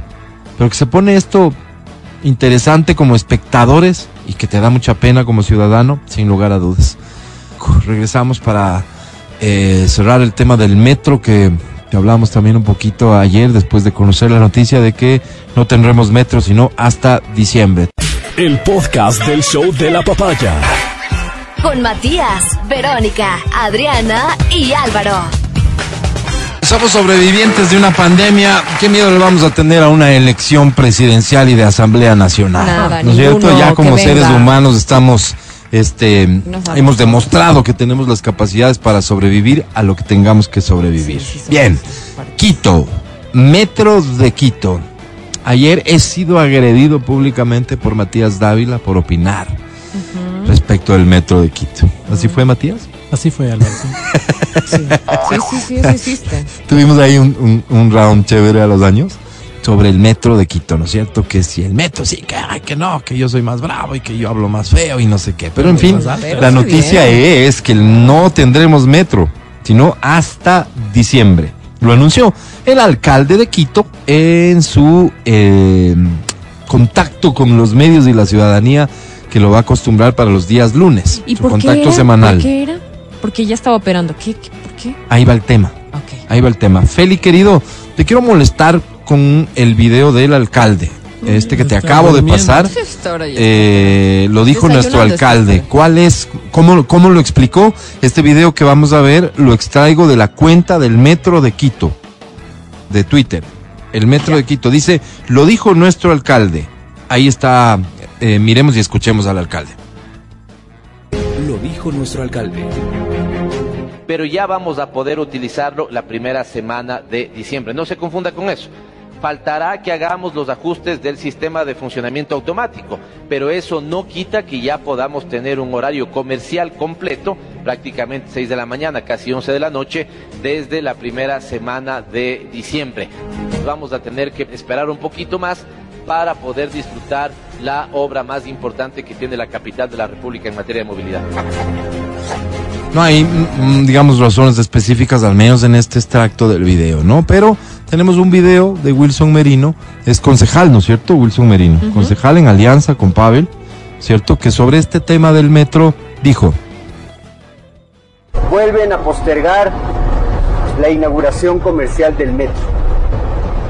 Pero que se pone esto interesante como espectadores y que te da mucha pena como ciudadano, sin lugar a dudas. Regresamos para eh, cerrar el tema del metro que, que hablamos también un poquito ayer después de conocer la noticia de que no tendremos metro sino hasta diciembre. El podcast del show de la papaya. Con Matías, Verónica, Adriana y Álvaro. Somos sobrevivientes de una pandemia. ¿Qué miedo le vamos a tener a una elección presidencial y de Asamblea Nacional? Nada, ¿No es cierto? Ya como seres humanos estamos, este, hemos demostrado que tenemos las capacidades para sobrevivir a lo que tengamos que sobrevivir. Sí, sí, sí, Bien. Quito, metro de Quito. Ayer he sido agredido públicamente por Matías Dávila por opinar respecto del metro de Quito. ¿Así fue, Matías? Así fue, Álvaro. sí. Sí, sí, sí, sí, eso existe. Tuvimos ahí un, un- un round chévere a los años sobre el metro de Quito, ¿no es cierto? Que si el metro, sí, que, ay, que no, que yo soy más bravo y que yo hablo más feo y no sé qué. Pero en fin, más alto. Pero la noticia bien. es que no tendremos metro, sino hasta diciembre. Lo anunció el alcalde de Quito en su eh, contacto con los medios y la ciudadanía que lo va a acostumbrar para los días lunes. ¿Y su por qué contacto era? semanal. ¿Por qué era? Porque ya estaba operando. ¿Qué? qué ¿Por qué? Ahí va el tema. Ahí va el tema. Feli, querido, te quiero molestar con el video del alcalde. Este que te Está acabo de pasar. Eh, lo dijo nuestro alcalde. ¿Cuál es? Cómo, ¿Cómo lo explicó? Este video que vamos a ver lo extraigo de la cuenta del Metro de Quito, de Twitter. El Metro de Quito dice, lo dijo nuestro alcalde. Ahí está eh, miremos y escuchemos al alcalde. Lo dijo nuestro alcalde. pero ya vamos a poder utilizarlo la primera semana de diciembre. No se confunda con eso. Faltará que hagamos los ajustes del sistema de funcionamiento automático, pero eso no quita que ya podamos tener un horario comercial completo, prácticamente 6 de la mañana, casi 11 de la noche, desde la primera semana de diciembre. Vamos a tener que esperar un poquito más para poder disfrutar la obra más importante que tiene la capital de la República en materia de movilidad. No hay, mm, mm, digamos, razones específicas, al menos en este extracto del video, ¿no? Pero tenemos un video de Wilson Merino, es concejal, ¿no es cierto? Wilson Merino, concejal en alianza con Pavel, ¿cierto? Que sobre este tema del metro dijo, vuelven a postergar la inauguración comercial del metro.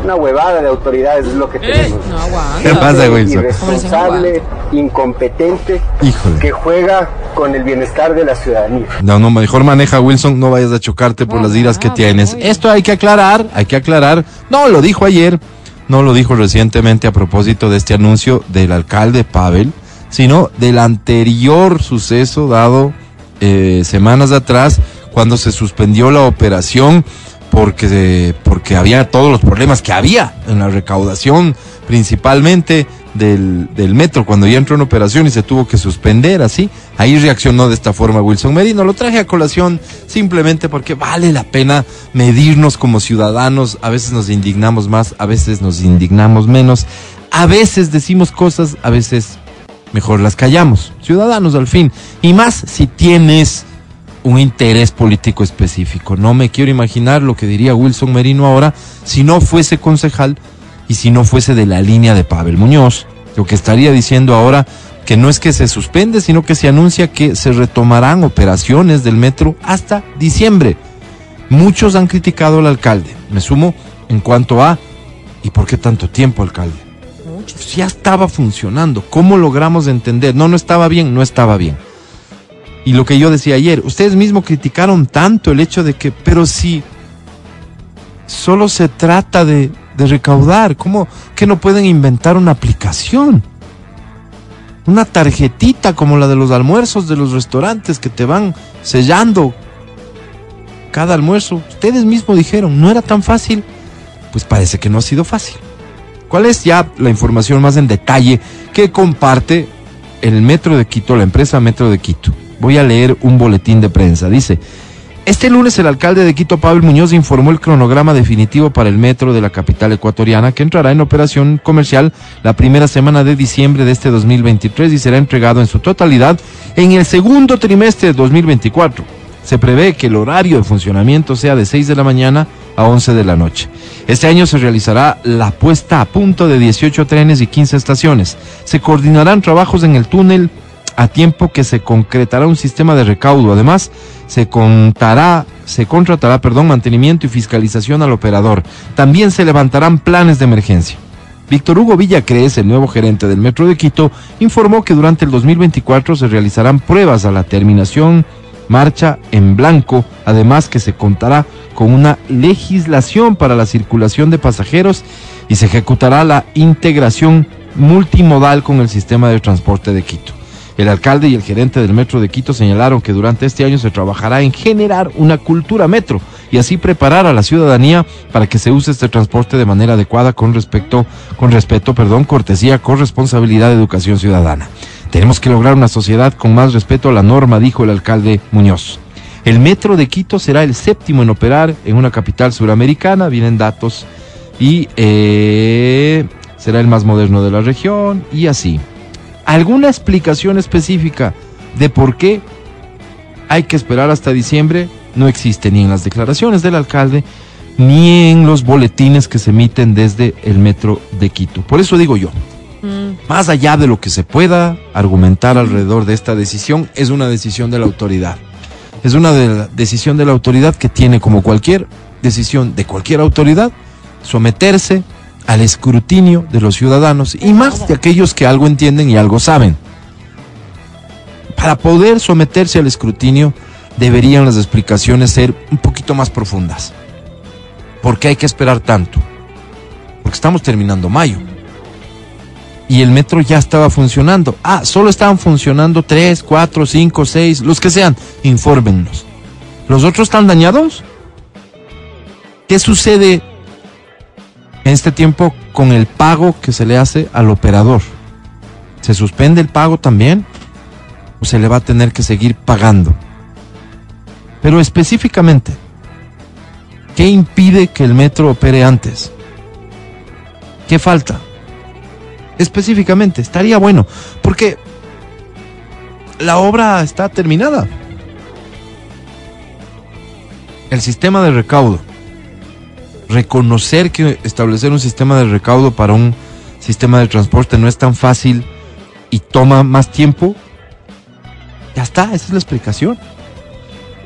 Una huevada de autoridades es lo que tenemos. No aguanta. ¿qué pasa, Wilson? Irresponsable, incompetente, Híjole. que juega con el bienestar de la ciudadanía. No, no, mejor maneja Wilson, no vayas a chocarte por las iras que Ah, tienes. Esto hay que aclarar, hay que aclarar. No, lo dijo ayer, no lo dijo recientemente a propósito de este anuncio del alcalde Pavel, sino del anterior suceso dado eh, semanas atrás cuando se suspendió la operación porque, porque había todos los problemas que había en la recaudación principalmente del, del metro cuando ya entró en operación y se tuvo que suspender así. Ahí reaccionó de esta forma Wilson Merino. Lo traje a colación simplemente porque vale la pena medirnos como ciudadanos. A veces nos indignamos más, a veces nos indignamos menos. A veces decimos cosas, a veces mejor las callamos. Ciudadanos al fin. Y más si tienes un interés político específico. No me quiero imaginar lo que diría Wilson Merino ahora si no fuese concejal y si no fuese de la línea de Pavel Muñoz. Lo que estaría diciendo ahora que no es que se suspende, sino que se anuncia que se retomarán operaciones del metro hasta diciembre. Muchos han criticado al alcalde. Me sumo en cuanto a ¿y por qué tanto tiempo, alcalde? Ya estaba funcionando. ¿Cómo logramos entender? No, no estaba bien, no estaba bien. Y lo que yo decía ayer, ustedes mismos criticaron tanto el hecho de que, pero si solo se trata de, recaudar, ¿cómo que no pueden inventar una aplicación? Una tarjetita como la de los almuerzos de los restaurantes que te van sellando cada almuerzo. Ustedes mismos dijeron, no era tan fácil. Pues parece que no ha sido fácil. ¿Cuál es ya la información más en detalle que comparte el Metro de Quito, la empresa Metro de Quito? Voy a leer un boletín de prensa. Dice, este lunes el alcalde de Quito, Pablo Muñoz, informó el cronograma definitivo para el metro de la capital ecuatoriana que entrará en operación comercial la primera semana de diciembre de este 2023 y será entregado en su totalidad en el segundo trimestre de 2024. Se prevé que el horario de funcionamiento sea de 6 de la mañana a 11 de la noche. Este año se realizará la puesta a punto de 18 trenes y 15 estaciones. Se coordinarán trabajos en el túnel a tiempo que se concretará un sistema de recaudo. Además, se contará, se contratará, perdón, mantenimiento y fiscalización al operador. También se levantarán planes de emergencia. Víctor Hugo Villacrees, el nuevo gerente del Metro de Quito, informó que durante el 2024 se realizarán pruebas a la terminación marcha en blanco, además que se contará con una legislación para la circulación de pasajeros y se ejecutará la integración multimodal con el sistema de transporte de Quito. El alcalde y el gerente del Metro de Quito señalaron que durante este año se trabajará en generar una cultura metro y así preparar a la ciudadanía para que se use este transporte de manera adecuada con respecto, con respeto, perdón, cortesía, corresponsabilidad educación ciudadana. Tenemos que lograr una sociedad con más respeto a la norma, dijo el alcalde Muñoz. El Metro de Quito será el séptimo en operar en una capital suramericana, vienen datos, y eh, será el más moderno de la región, y así. ¿Alguna explicación específica de por qué hay que esperar hasta diciembre? No existe ni en las declaraciones del alcalde, ni en los boletines que se emiten desde el Metro de Quito. Por eso digo yo, más allá de lo que se pueda argumentar alrededor de esta decisión, es una decisión de la autoridad. Es una de la decisión de la autoridad que tiene, como cualquier decisión de cualquier autoridad, someterse al escrutinio de los ciudadanos y más de aquellos que algo entienden y algo saben. Para poder someterse al escrutinio, deberían las explicaciones ser un poquito más profundas. ¿Por qué hay que esperar tanto? Porque estamos terminando mayo. y el metro ya estaba funcionando. Ah, solo estaban funcionando tres, cuatro, cinco, seis, los que sean. Infórmennos. ¿Los otros están dañados? ¿Qué sucede en este tiempo con el pago que se le hace al operador? ¿Se suspende el pago también? ¿O se le va a tener que seguir pagando? Pero específicamente, ¿qué impide que el metro opere antes? ¿Qué falta? Específicamente, estaría bueno, porque la obra está terminada. El sistema de recaudo. Reconocer que establecer un sistema de recaudo para un sistema de transporte no es tan fácil y toma más tiempo. Ya está, esa es la explicación.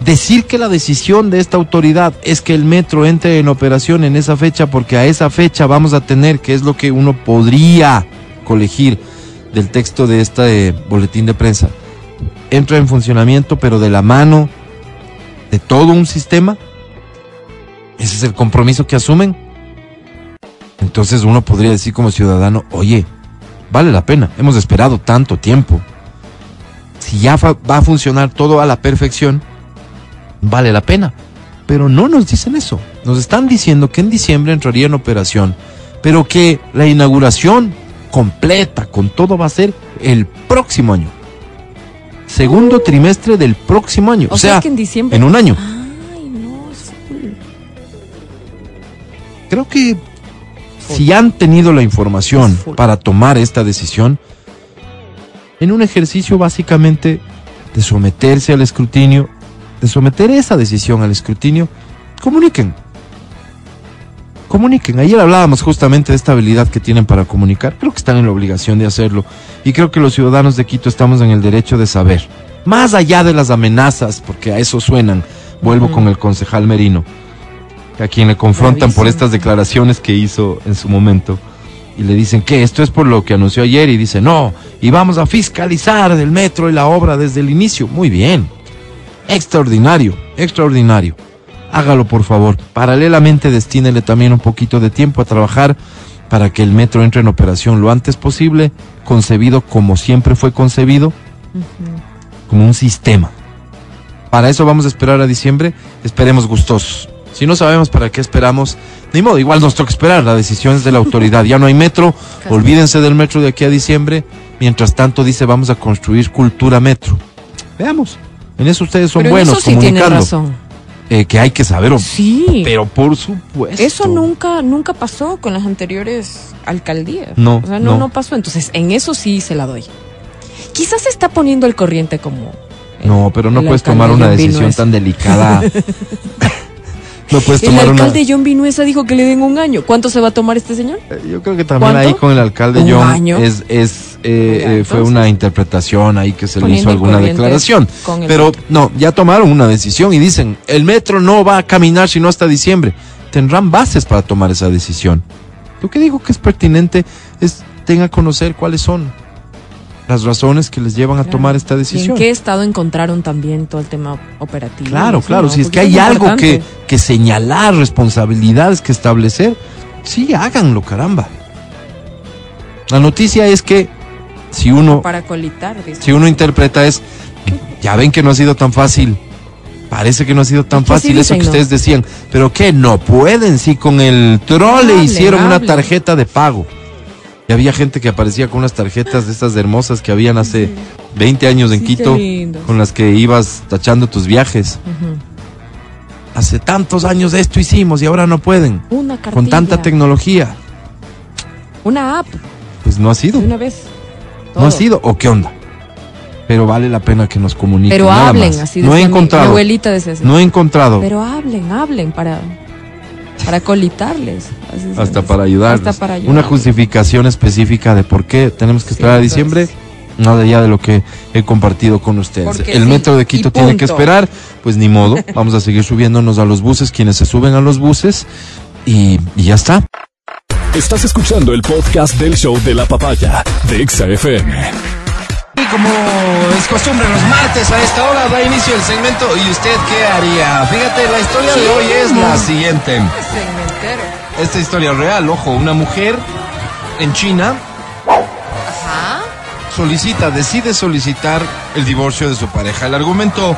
Decir que la decisión de esta autoridad es que el metro entre en operación en esa fecha porque a esa fecha vamos a tener, que es lo que uno podría colegir del texto de este boletín de prensa, entra en funcionamiento pero de la mano de todo un sistema. Ese es el compromiso que asumen. Entonces uno podría decir como ciudadano, oye, vale la pena, hemos esperado tanto tiempo. Si ya va a funcionar todo a la perfección, vale la pena. Pero no nos dicen eso. Nos están diciendo que en diciembre entraría en operación, pero que la inauguración completa con todo va a ser el próximo año. Segundo trimestre del próximo año. O O, sea sea, que en diciembre- en un año. Creo que si han tenido la información para tomar esta decisión, en un ejercicio básicamente de someterse al escrutinio, de someter esa decisión al escrutinio, comuniquen. Comuniquen. Ayer hablábamos justamente de esta habilidad que tienen para comunicar. Creo que están en la obligación de hacerlo. Y creo que los ciudadanos de Quito estamos en el derecho de saber. Más allá de las amenazas, porque a eso suenan. Vuelvo con el concejal Merino, a quien le confrontan por estas declaraciones que hizo en su momento. Y le dicen que esto es por lo que anunció ayer. Y dice, no, y vamos a fiscalizar el metro y la obra desde el inicio. Muy bien. Extraordinario, extraordinario. Hágalo por favor. Paralelamente destínele también un poquito de tiempo a trabajar para que el metro entre en operación lo antes posible, concebido como siempre fue concebido, como un sistema. Para eso vamos a esperar a diciembre, esperemos gustosos. Si no sabemos para qué esperamos, ni modo, igual nos toca esperar, la decisión es de la autoridad. Ya no hay metro, olvídense del metro de aquí a diciembre. Mientras tanto dice vamos a construir cultura metro. Veamos. En eso ustedes son Pero buenos eso sí comunicando. razón. Eh, que hay que saber. Sí. Pero por supuesto. Eso nunca, nunca pasó con las anteriores alcaldías. No, O sea, no, no. no pasó. Entonces, en eso sí se la doy. Quizás se está poniendo el corriente como. el- No, pero no puedes tomar una decisión tan delicada. no puedes El tomar una. alcalde John Vinuesa dijo que le den un año. ¿Cuánto se va a tomar este señor? Eh, Yo creo que también ¿Cuánto? ahí con el alcalde ¿Un John año? es, es eh, eh, fue una interpretación ahí que se le hizo el alguna declaración. el Pero otro. no, ya tomaron una decisión y dicen, el metro no va a caminar sino hasta diciembre. Tendrán bases para tomar esa decisión. Lo que digo que es pertinente es tenga a conocer cuáles son las razones que les llevan a Claro. tomar esta ¿Y decisión. en qué estado encontraron también todo el tema operativo? Claro, claro. Si es Porque que hay algo que, que señalar, responsabilidades que establecer, sí, háganlo, caramba. La noticia es que si uno, Para colitar, dice. si uno interpreta es, ya ven que no ha sido tan fácil. Parece que no ha sido tan sí fácil eso que ¿no? ustedes decían. Pero que no pueden, si con el trole hicieron una tarjeta de pago. Y había gente que aparecía con unas tarjetas de estas hermosas que habían hace 20 años en Sí, Quito, con las que ibas tachando tus viajes. Hace tantos años esto hicimos y ahora no pueden. Una cartilla. Con tanta tecnología. Una app, Pues no ha sido. de una vez. No ha sido. ¿O qué onda? Pero vale la pena que nos comuniquen. Pero hablen, más. así No he mi- encontrado. abuelita decía así. No he encontrado. Pero hablen, hablen para, para colitarles. Hasta para ayudarles. Hasta para ayudar. Una justificación específica de por qué tenemos que Sí, esperar a diciembre. Nada ya de lo que he compartido con ustedes. Porque El sí, metro de Quito tiene que esperar. Pues ni modo. Vamos a seguir subiéndonos a los buses, quienes se suben a los buses. Y, y ya está. Estás escuchando el podcast del show de la papaya de Exa FM. Y como es costumbre los martes a esta hora da inicio el segmento ¿Y usted qué haría? Fíjate, la historia de hoy es la siguiente. Esta historia real, ojo, una mujer en China solicita, decide solicitar el divorcio de su pareja. El argumento,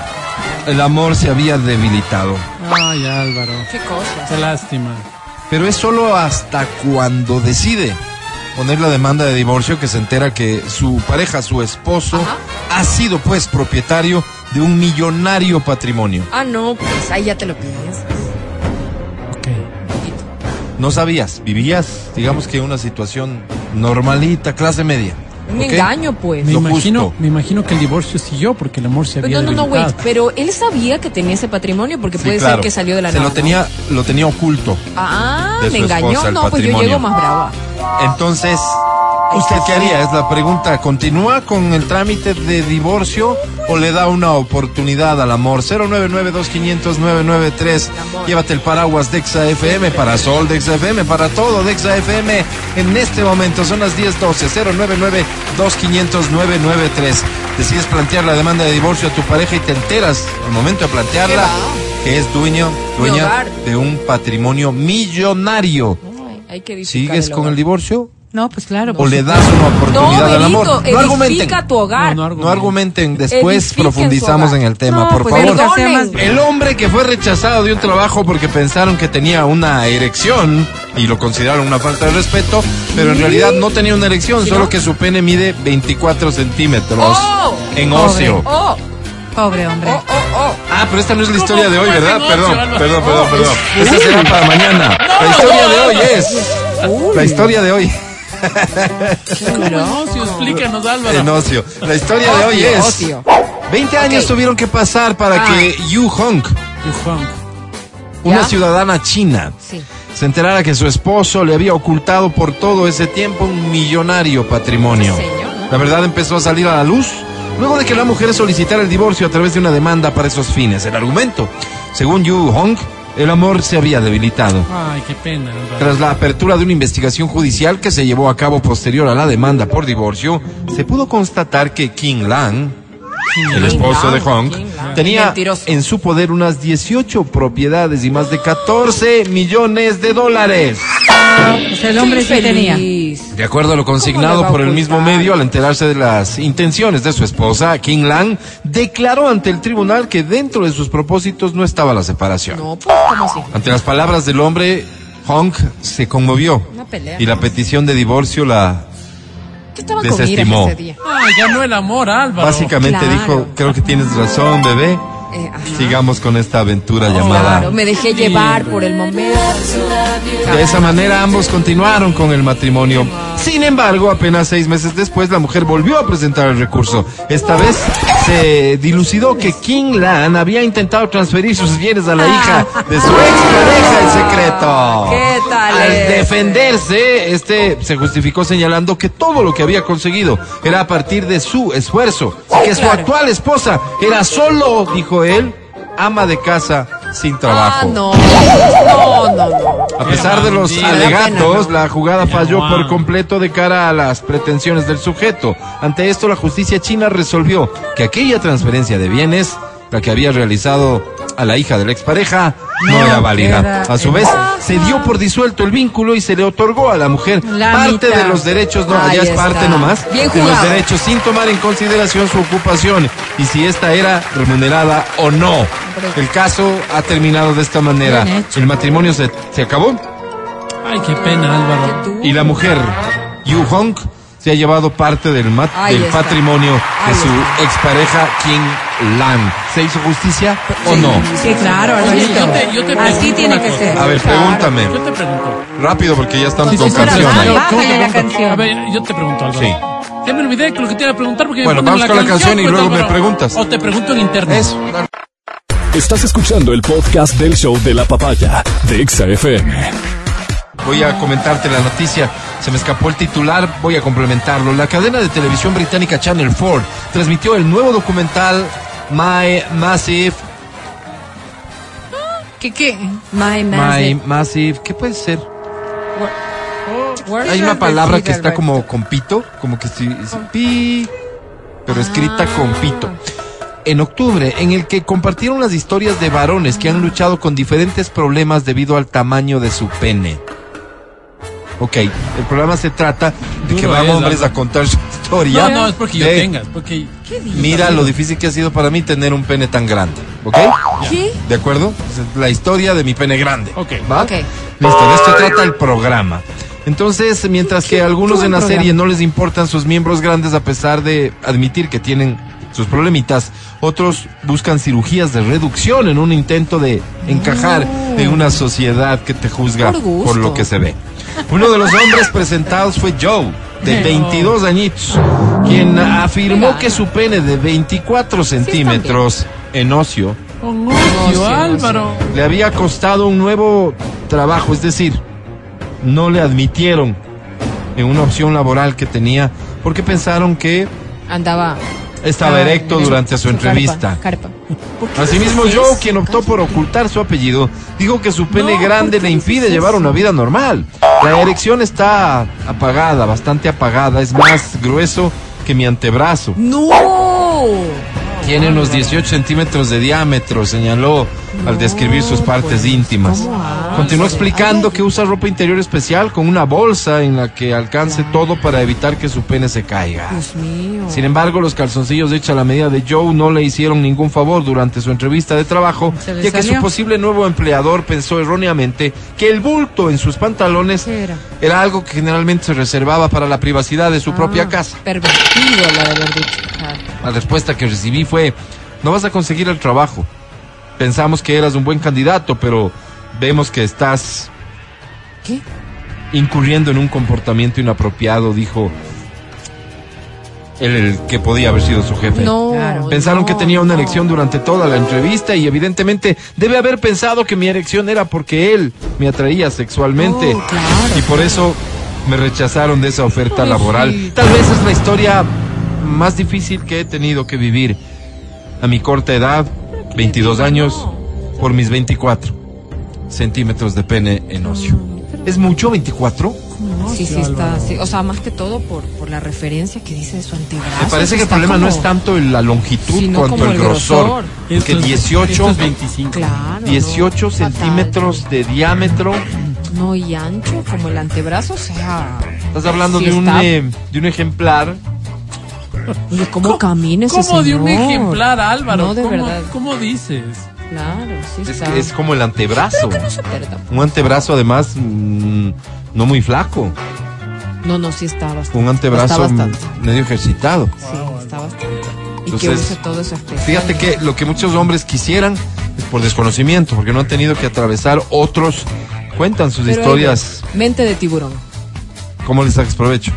el amor se había debilitado. Ay, Álvaro. Qué cosas. Qué lástima. Pero es solo hasta cuando decide poner la demanda de divorcio que se entera que su pareja, su esposo, Ajá. ha sido pues propietario de un millonario patrimonio. Ah, no, pues ahí ya te lo pides. Ok. No sabías, vivías, digamos que una situación normalita, clase media. Un ¿ok? engaño, pues. Me Lo imagino, justo. me imagino que el divorcio siguió porque el amor se había Pero no, no, no, wait. Pero él sabía que tenía ese patrimonio porque Sí, puede claro. ser que salió de la Se nada. lo tenía, lo tenía oculto. Ah, me engañó. esposa, No, pues yo llego más brava. Entonces, ¿usted qué haría? Es la pregunta. ¿Continúa con el trámite de divorcio o le da una oportunidad al amor? 099-2500-993. Llévate el paraguas de FM para Sol de FM, para todo de FM. En este momento son las 10:12. 099-2500-993. Decides plantear la demanda de divorcio a tu pareja y te enteras al momento de plantearla que es dueño, dueña de un patrimonio millonario. Ay, hay que edificar ¿Sigues con el divorcio? No, pues claro. ¿O le das una oportunidad No, al amor? No argumenten. tu hogar. No, no No argumenten. Después Edifiquen profundizamos en el tema, No, por pues, favor. El hombre que fue rechazado de un trabajo porque pensaron que tenía una erección y lo consideraron una falta de respeto, pero en realidad no tenía una erección, ¿Sí, solo no? que su pene mide 24 centímetros ¡Oh! en Pobre. ocio. Oh, Pobre hombre. oh, oh, oh. Ah, pero esta no es la historia de hoy, ¿Cómo ¿verdad? Perdón, perdón, perdón, perdón. Esta será para mañana. La historia de hoy es. La historia de hoy. Si explícanos, Álvaro. En ocio. La historia de hoy es. ocio. 20 años tuvieron que pasar para Ah. que Yu Hong, una ¿Ya? ciudadana china, Sí. se enterara que su esposo le había ocultado por todo ese tiempo un millonario patrimonio. Sí, señor, ¿no? La verdad empezó a salir a la luz luego de que la mujer solicitara el divorcio a través de una demanda para esos fines. El argumento, según Yu Hong, el amor se había debilitado. Ay, qué pena. Tras la apertura de una investigación judicial que se llevó a cabo posterior a la demanda por divorcio, se pudo constatar que King Lang, el esposo de Hong, tenía en su poder unas 18 propiedades y más de 14 millones de dólares. Pues el hombre sí tenía. De acuerdo a lo ¿Cómo le consignado a por el mismo medio, al enterarse de las intenciones de su esposa, King Lang declaró ante el tribunal que dentro de sus propósitos no estaba la separación. No, pues. Ante las palabras del hombre, Hong se conmovió Una pelea. y la petición de divorcio la ¿Qué estaban con desestimó. ira ese día? Ay, ganó el amor, Álvaro. básicamente Claro. dijo, creo que tienes razón, bebé. Eh. Sigamos con esta aventura llamada. Claro, me dejé llevar por el momento. De esa manera ambos continuaron con el matrimonio. Sin embargo, apenas seis meses después, la mujer volvió a presentar el recurso. Esta vez se dilucidó que King Lan había intentado transferir sus bienes a la hija de su ex pareja en secreto. ¿Qué tal Al defenderse, este se justificó señalando que todo lo que había conseguido era a partir de su esfuerzo. Que su Claro. actual esposa era solo, dijo él, ama de casa sin Ah, trabajo. no. No, no, no. A pesar de los alegatos, la jugada falló por completo de cara a las pretensiones del sujeto. Ante esto, la justicia china resolvió que aquella transferencia de bienes, la que había realizado a la hija de la expareja, no, No, era válida. era- A su vez, se dio por disuelto el vínculo y se le otorgó a la mujer La parte mitad. de los derechos, no, Ahí ya es está. parte nomás, Bien de los derechos sin tomar en consideración su ocupación y si esta era remunerada o no. El caso ha terminado de esta manera. El matrimonio se, se acabó Ay, qué pena, Álvaro. Y la mujer, Yu Hong, se ha llevado parte del, mat- del patrimonio de su expareja King Lan. ¿Se hizo justicia o no? Sí, claro, Oye, Alvarito. yo te- yo te Así tiene que cosa. ser. A ver, pregúntame. Yo te pregunto. Rápido porque ya estamos con canción. A ver, yo te pregunto, Álvaro. Sí. Ya me olvidé de lo que te iba a preguntar porque me Bueno, vamos con la canción y pues, luego me preguntas. O te pregunto en internet. Eso. Estás escuchando el podcast del show de la papaya de Exa FM. Voy a comentarte la noticia. Se me escapó el titular, voy a complementarlo. La cadena de televisión británica Channel 4 transmitió el nuevo documental My Massive. ¿Qué qué? My My Massive. Massive. ¿Qué puede ser? Where's Hay una palabra que está como con pito, como que si, si- pi, pero escrita con pito. En octubre, en el que compartieron las historias de varones que han luchado con diferentes problemas debido al tamaño de su pene. Ok, el programa se trata de que van es, hombres a contar su historia. No, no, es porque yo de- tenga. Porque Mira lo difícil que ha sido para mí tener un pene tan grande. ¿Ok? ¿Qué? ¿De acuerdo? La historia de mi pene grande. Ok. ¿Va? Ok. Listo, de esto trata el programa. Entonces, mientras que a algunos en la serie no les importan sus miembros grandes a pesar de admitir que tienen sus problemitas, otros buscan cirugías de reducción en un intento de encajar en una sociedad que te juzga por lo que se ve. Uno de los hombres presentados fue Joe, de 22 añitos, quien afirmó que su pene de 24 centímetros en ocio con No, ocio, sí, Álvaro. le había costado un nuevo trabajo, es decir, no le admitieron en una opción laboral que tenía porque pensaron que Andaba. estaba ah, erecto en durante su entrevista. Carpa. ¿Por qué Asimismo, Joe, quien optó por ocultar su apellido, dijo que su pene No, grande ¿por qué le impide llevar una vida normal. La erección está apagada, bastante apagada, es más grueso que mi antebrazo. ¡No! Tiene unos 18 centímetros de diámetro, señaló al describir sus partes pues, íntimas. Continuó explicando que usa ropa interior especial con una bolsa en la que alcance todo para evitar que su pene se caiga. Sin embargo, los calzoncillos hechos a la medida de Joe no le hicieron ningún favor durante su entrevista de trabajo, ya que su posible nuevo empleador pensó erróneamente que el bulto en sus pantalones ¿Qué era? algo que generalmente se reservaba para la privacidad de su Ah, propia casa. Pervertido, la de. La respuesta que recibí fue, no vas a conseguir el trabajo. Pensamos que eras un buen candidato, pero vemos que estás ¿Qué? incurriendo en un comportamiento inapropiado, dijo el, el que podía haber sido su jefe. No. Claro. Pensaron no, que tenía una no. erección durante toda la entrevista y evidentemente debe haber pensado que mi erección era porque él me atraía sexualmente. Oh, claro, y por eso me rechazaron de esa oferta Ay, laboral. sí. Tal vez es la historia más difícil que he tenido que vivir a mi corta edad, 22 años, por mis 24 centímetros de pene en ocio. ¿Es mucho 24? Sí, sí está. sí. O sea, más que todo por, por la referencia que dice de su antebrazo. Me parece que el problema no como- es tanto la longitud Sino cuanto como el el grosor. grosor. Que es- 18, esto es 25. Claro. 18 no, fatal. centímetros de diámetro. No, y ancho como el antebrazo, o sea. Estás hablando Sí de, un, está. eh, de un ejemplar. Oye, ¿cómo camina ese ¿Cómo de un ejemplar, Álvaro? No, de ¿Cómo, verdad. ¿Cómo dices? Claro, sí Es, está. que es como el antebrazo. No se pierda. Un antebrazo además mm, no muy flaco. No, no, sí está bastante. Un antebrazo Está bastante. medio ejercitado. Sí, está bastante. Y que use todo eso especial. Fíjate que lo que muchos hombres quisieran es por desconocimiento, porque no han tenido que atravesar otros. Cuentan sus Pero, historias. Mente de tiburón. ¿Cómo les sacas provecho?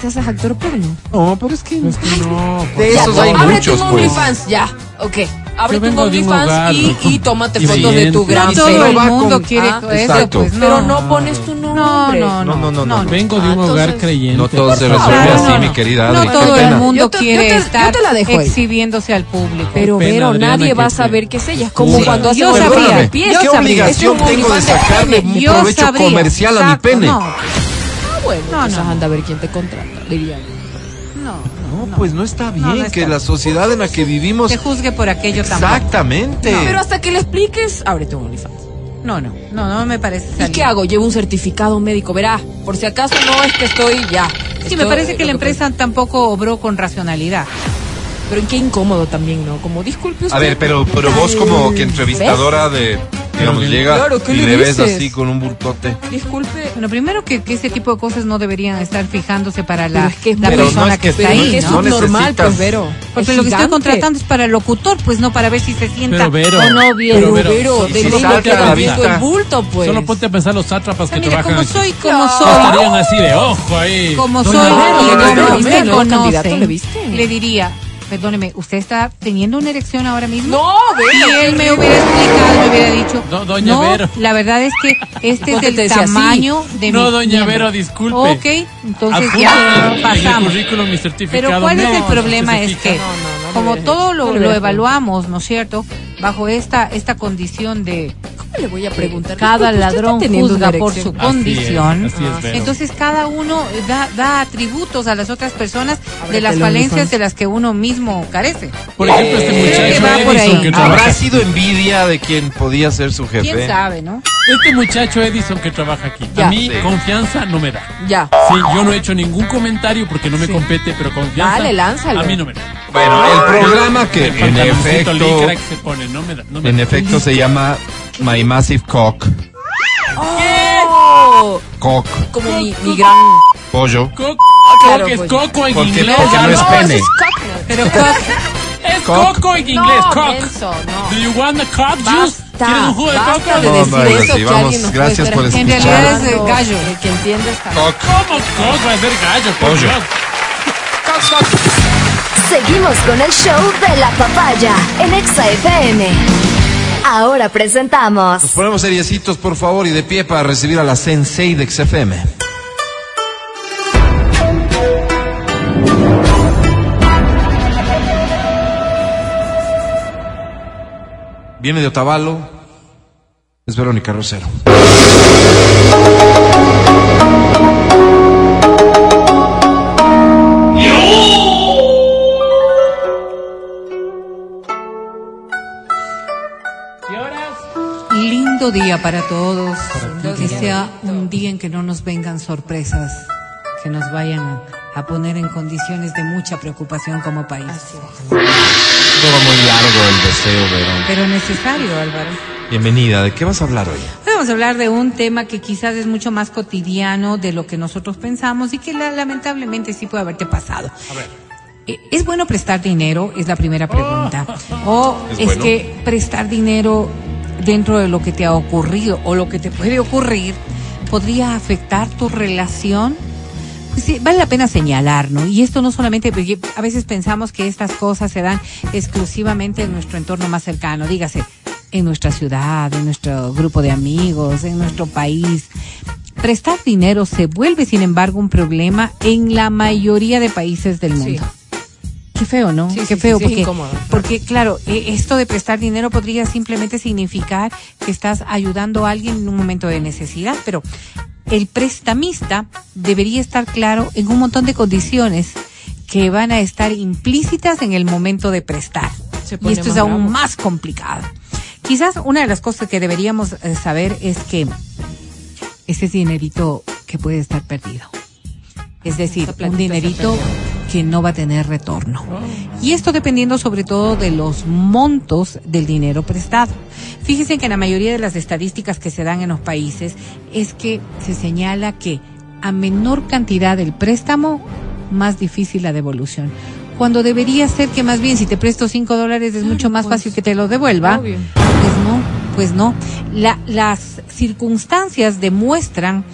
¿Te haces actor porno? No, pero es que. Es que no. De esos hay Ábrete muchos, un pues. OnlyFans, ya. Ok. Ábrete un vengo de un OnlyFans y, y tómate y fotos de tu brillante. gran No todo no el va mundo quiere Ah, eso, exacto. pues no. Pero no pones tu nombre. No, no, No, no, no. Ah, Vengo de un Ah, hogar entonces- creyente. No todo se resuelve así, no, mi no. querida No Adri. qué todo el mundo te- quiere te- estar te la exhibiéndose al público. Pero Qué Vero, Adriana, nadie va a saber que es ella. Como Sí. cuando hace Yo Yo ¿Qué sabría. obligación tengo de sacarle provecho sabría. comercial a mi pene? No, bueno, No, entonces no. anda a ver quién te contrata, diría. no. No, pues no está bien No, no que está la sociedad en la que vivimos. Te juzgue por aquello tampoco. Exactamente. Pero hasta que le expliques, ábrete un OnlyFans. No, no, no, no me parece ¿Y qué hago? Llevo un certificado médico, verá. Por si acaso no es que estoy ya. Sí, me parece que la empresa tampoco obró con racionalidad. Pero en qué incómodo también, ¿no? Como disculpe usted. A ver, pero, pero vos como que entrevistadora de, digamos, llega Claro, ¿qué y le le ves así con un burtote. Disculpe. Bueno, primero que, que ese tipo de cosas no deberían estar fijándose para la, es que es la Pero no persona es que, que- está ahí, es que ¿no? es no necesitas- pues, Vero. Porque lo que estoy contratando es para el locutor, pues no para ver si se sienta Pero, o no bien. Pero, Pero, Vero, Vero, si a la vista- el bulto, pues. Solo ponte a pensar los sátrapas que mira, trabajan como soy, como soy, Estarían así de ojo ahí. como soy y ¿le como me ¿El nuevo conoce, candidato le viste? le diría, perdóneme, ¿usted está teniendo una erección ahora mismo? No, Si Vero. él me hubiera explicado, me hubiera dicho, Do- doña no, Vero. la verdad es que este es el así. tamaño de mi No, doña miembro". Vero, disculpe. Ok, entonces ya en el pasamos. currículum mi certificado Pero ¿cuál es el problema? Es que No, no, no como todo lo, no lo evaluamos, ¿no es cierto? Bajo esta esta condición de le voy a preguntar. cada disculpe, ¿usted está ladrón juzga por su Así es, condición. así es, Vero. Entonces cada uno da, da atributos a las otras personas de las falencias de las que uno mismo carece. Por ejemplo, este que muchacho Edison que ¿Habrá sido envidia de quien podía ser su jefe? ¿Quién sabe, no? Este muchacho Edison que trabaja aquí, Ya. a mí Sí. confianza no me da. Ya. Sí, yo no he hecho ningún comentario porque no me compete, pero confianza Dale, lánzalo. a mí no me da. Bueno, el programa que en efecto, que se pone, no me da. No me en da. efecto se llama My Massive Cock. Oh, Cock, como mi, mi gran. pollo. Coco, claro, es coco en Porque- inglés. porque no es pene. es. Pero Es Cock. coco en inglés, No, cock. no. Do you want a cock juice? ¿Quieres un jugo de coco? de No, decir vale, eso sí, vamos, gracias por estar En realidad es eh, gallo. El que entiende está. Cock. ¿Cómo coco? Va a ser gallo, por Pollo. Dios. Seguimos con el show de la papaya en Exa FM. Ahora presentamos Nos ponemos seriecitos, por favor, y de pie para recibir a la Sensei de XFM. Viene de Otavalo. Es Verónica Rosero. Lindo día para todos. que sea un día en que no nos vengan sorpresas, que nos vayan a poner en condiciones de mucha preocupación como país. Todo muy largo el deseo, Verón. Pero necesario, Álvaro. Bienvenida. ¿De qué vas a hablar hoy? Vamos a hablar de un tema que quizás es mucho más cotidiano de lo que nosotros pensamos y que la- lamentablemente sí puede haberte pasado. Eh, ¿Es bueno prestar dinero? Es la primera pregunta. O ¿Es es, bueno? que prestar dinero dentro de lo que te ha ocurrido o lo que te puede ocurrir podría afectar tu relación. Pues sí, vale la pena señalar, ¿no? Y esto no solamente, porque a veces pensamos que estas cosas se dan exclusivamente en nuestro entorno más cercano, dígase, en nuestra ciudad, en nuestro grupo de amigos, en nuestro país. Prestar dinero se vuelve, sin embargo, un problema en la mayoría de países del mundo. Qué feo, ¿no? Sí, Qué sí, feo, sí, porque, incómodo, claro. porque claro, eh, esto de prestar dinero podría simplemente significar que estás ayudando a alguien en un momento de necesidad, pero el prestamista debería estar claro en un montón de condiciones que van a estar implícitas en el momento de prestar. Y esto es aún bravo. más complicado. Quizás una de las cosas que deberíamos eh, saber es que ese es dinerito que puede estar perdido. Es decir, un dinerito. Que no va a tener retorno. Y esto dependiendo sobre todo de los montos del dinero prestado. Fíjense que en la mayoría de las estadísticas que se dan en los países es que se señala que a menor cantidad del préstamo, más difícil la devolución. Cuando debería ser que más bien si te presto cinco dólares es mucho más pues, fácil que te lo devuelva. obvio. Pues no, pues no. La- las circunstancias demuestran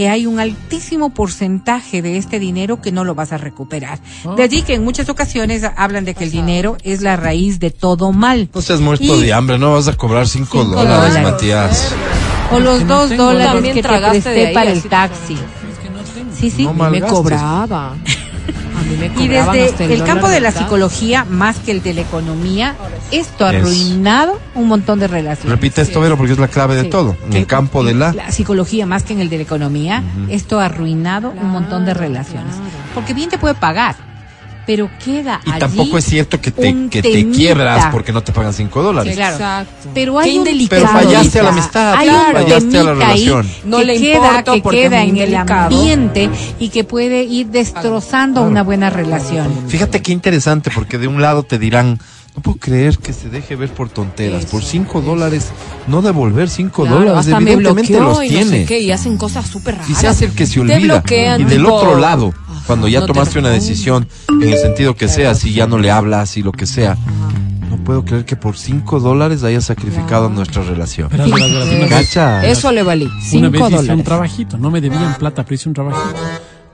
que hay un altísimo porcentaje de este dinero que no lo vas a recuperar. De allí que en muchas ocasiones hablan de que el dinero es la raíz de todo mal. No seas muerto Y- de hambre, no vas a cobrar cinco, Cinco dólares, dólares. Matías. O los que no dos tengo. dólares También que te presté ahí, para el taxi. Sí, sí. No me malgastes. cobraba. A mí me Y hasta desde el campo de la psicología, más que el de la economía, esto ha Es- arruinado un montón de relaciones. Repite esto, Vero, porque es la clave de todo. En el campo de la... La psicología más que en el de la economía, esto ha arruinado un montón de relaciones. Porque bien te puede pagar, pero queda Y allí tampoco es cierto que te, que te quiebras porque no te pagan cinco dólares. Sí, claro. Exacto. Pero hay un. Pero fallaste a la amistad, hay claro. fallaste a la ahí relación. No que le queda, importo que porque queda en el ambiente y que puede ir destrozando una buena relación. Fíjate qué interesante, porque de un lado te dirán, no puedo creer que se deje ver por tonteras. por cinco dólares, no devolver cinco Claro, dólares, hasta me evidentemente bloqueó los y tiene. no sé qué, y hacen cosas súper raras. Y se hace el que se olvida. bloquean, y del tipo, otro lado, ajá, cuando ya no tomaste una decisión, en el sentido que sea, si ya no le hablas y lo que sea, no puedo creer que por cinco dólares hayas sacrificado nuestra relación. Una vez- Cacha. Eso le valí. Una Cinco vez hice un dólares. trabajito, no me debían plata, pero hice un trabajito.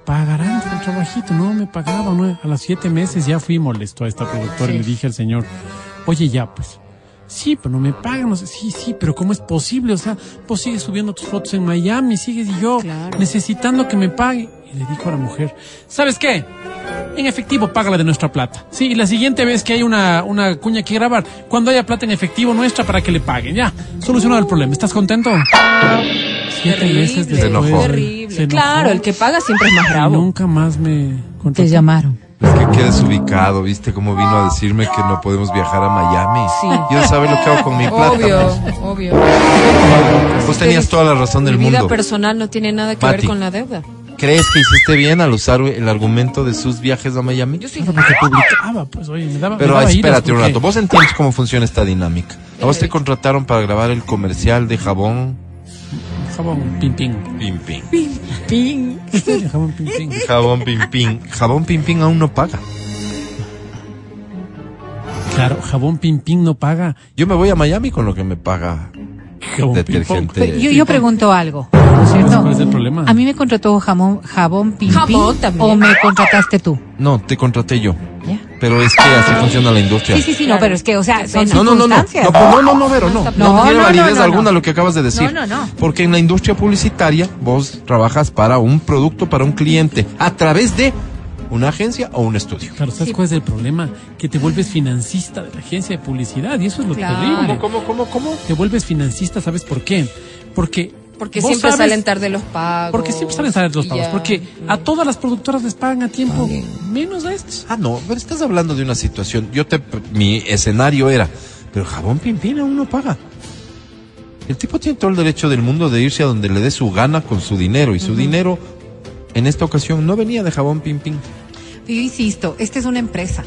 Pagarán el trabajito, no me pagaban. ¿no? A los siete meses ya fui molesto a esta productora y le dije al señor, oye ya pues, sí, pero no me pagan. No sé, sí, sí, pero ¿cómo es posible? O sea, vos sigues subiendo tus fotos en Miami, sigues y yo Claro. necesitando que me pague. Y le dijo a la mujer, ¿sabes qué? en efectivo, págala de nuestra plata. Sí, y la siguiente vez que hay una, una cuña que grabar, cuando haya plata en efectivo nuestra para que le paguen. Ya, solucionado el problema. ¿Estás contento? Siete Terrible, meses enojó. Terrible. Se enojó. Claro, el que paga siempre es más bravo. Nunca más me Te llamaron. Es que quedes ubicado, ¿viste cómo vino a decirme que no podemos viajar a Miami? Sí. Yo saber lo que hago con mi plata. Obvio, pues. obvio. Vos tenías toda la razón del Mi vida mundo. personal no tiene nada que ver con la deuda. ¿Crees que hiciste bien al usar el argumento de sus viajes a Miami? Yo sí. Claro, porque publicaba, pues, oye, me daba. Pero me daba iras espérate un rato, vos entiendes cómo funciona esta dinámica. A vos te contrataron para grabar el comercial de jabón Jabón, pim, pim. Pim Pim. Pim. Jabón, pim, pim. Jabón Pim Pim. Jabón Pim Pim aún no paga. Claro, jabón, pim, pim no paga. Yo me voy a Miami con lo que me paga Jabón, pim, detergente. Yo, yo pregunto algo. ¿Cuál es el problema? A mí me contrató jamón, jabón pim Jabón pim, también. o me contrataste tú. No, te contraté yo. Pero es que así funciona la industria. Sí, sí, sí, no, pero es que, o sea, son No, no, no, no, no, no, no, no, Vero, no, no, No, tiene no, validez no, no, alguna no. lo que acabas de decir. No, no, no. Porque en la industria publicitaria vos trabajas para un producto, para un cliente, a través de una agencia o un estudio. Claro, ¿sabes cuál es el problema? Que te vuelves financista de la agencia de publicidad y eso es lo Claro. terrible. ¿Cómo, cómo, cómo? Te vuelves financista, ¿sabes por qué? Porque Porque siempre sabes- salen tarde los pagos. Porque siempre salen tarde los pagos. ya. Porque a todas las productoras les pagan a tiempo, menos a estos. Ah, no, pero estás hablando de una situación. Yo te, mi escenario era, pero jabón pimpina aún no paga. El tipo tiene todo el derecho del mundo de irse a donde le dé su gana con su dinero y su dinero en esta ocasión no venía de jabón pimpín. Yo insisto, esta es una empresa.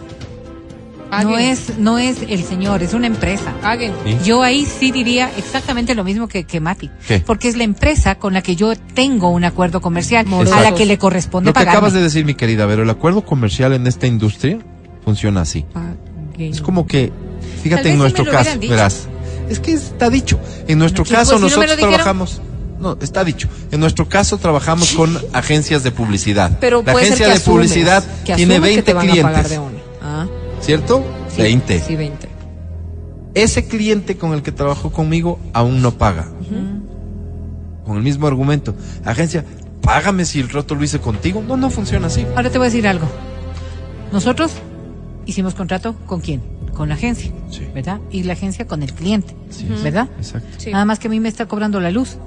Paguen. No es, no es el señor, es una empresa. Paguen. ¿Sí? Yo ahí sí diría exactamente lo mismo que, que Mati. ¿Qué? Porque es la empresa con la que yo tengo un acuerdo comercial, Morosos. a la que le corresponde Lo que acabas de decir, mi querida, pero el acuerdo comercial en esta industria funciona así. Paguen. Es como que, fíjate en nuestro caso, verás. Es que está dicho. En nuestro caso pues, si nosotros trabajamos. No, está dicho. En nuestro caso trabajamos con agencias de publicidad. Pero la agencia de publicidad tiene asumes 20 que te van a pagar clientes. ¿Cierto? sí, 20. Sí, 20. Ese cliente con el que trabajó conmigo aún no paga. Con el mismo argumento. Agencia, págame si el roto lo hice contigo. No, no funciona así. Ahora te voy a decir algo. Nosotros hicimos contrato con quién? Con la agencia, Sí. ¿verdad? Y la agencia con el cliente, Sí, ¿verdad? Exacto. Sí. Nada más que a mí me está cobrando la luz.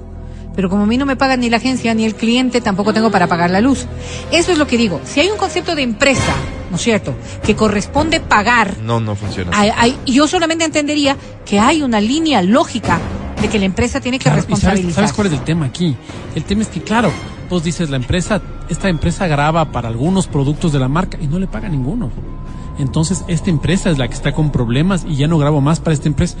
Pero como a mí no me pagan ni la agencia ni el cliente, tampoco tengo para pagar la luz. Eso es lo que digo. Si hay un concepto de empresa, ¿no es cierto?, que corresponde pagar, No, no funciona así. hay- hay- yo solamente entendería que hay una línea lógica de que la empresa tiene que Claro, ¿y sabes, responsabilizar. sabes cuál es el tema aquí? El tema es que, claro, vos dices, la empresa, esta empresa graba para algunos productos de la marca y no le paga ninguno. Entonces, esta empresa es la que está con problemas y ya no grabo más para esta empresa.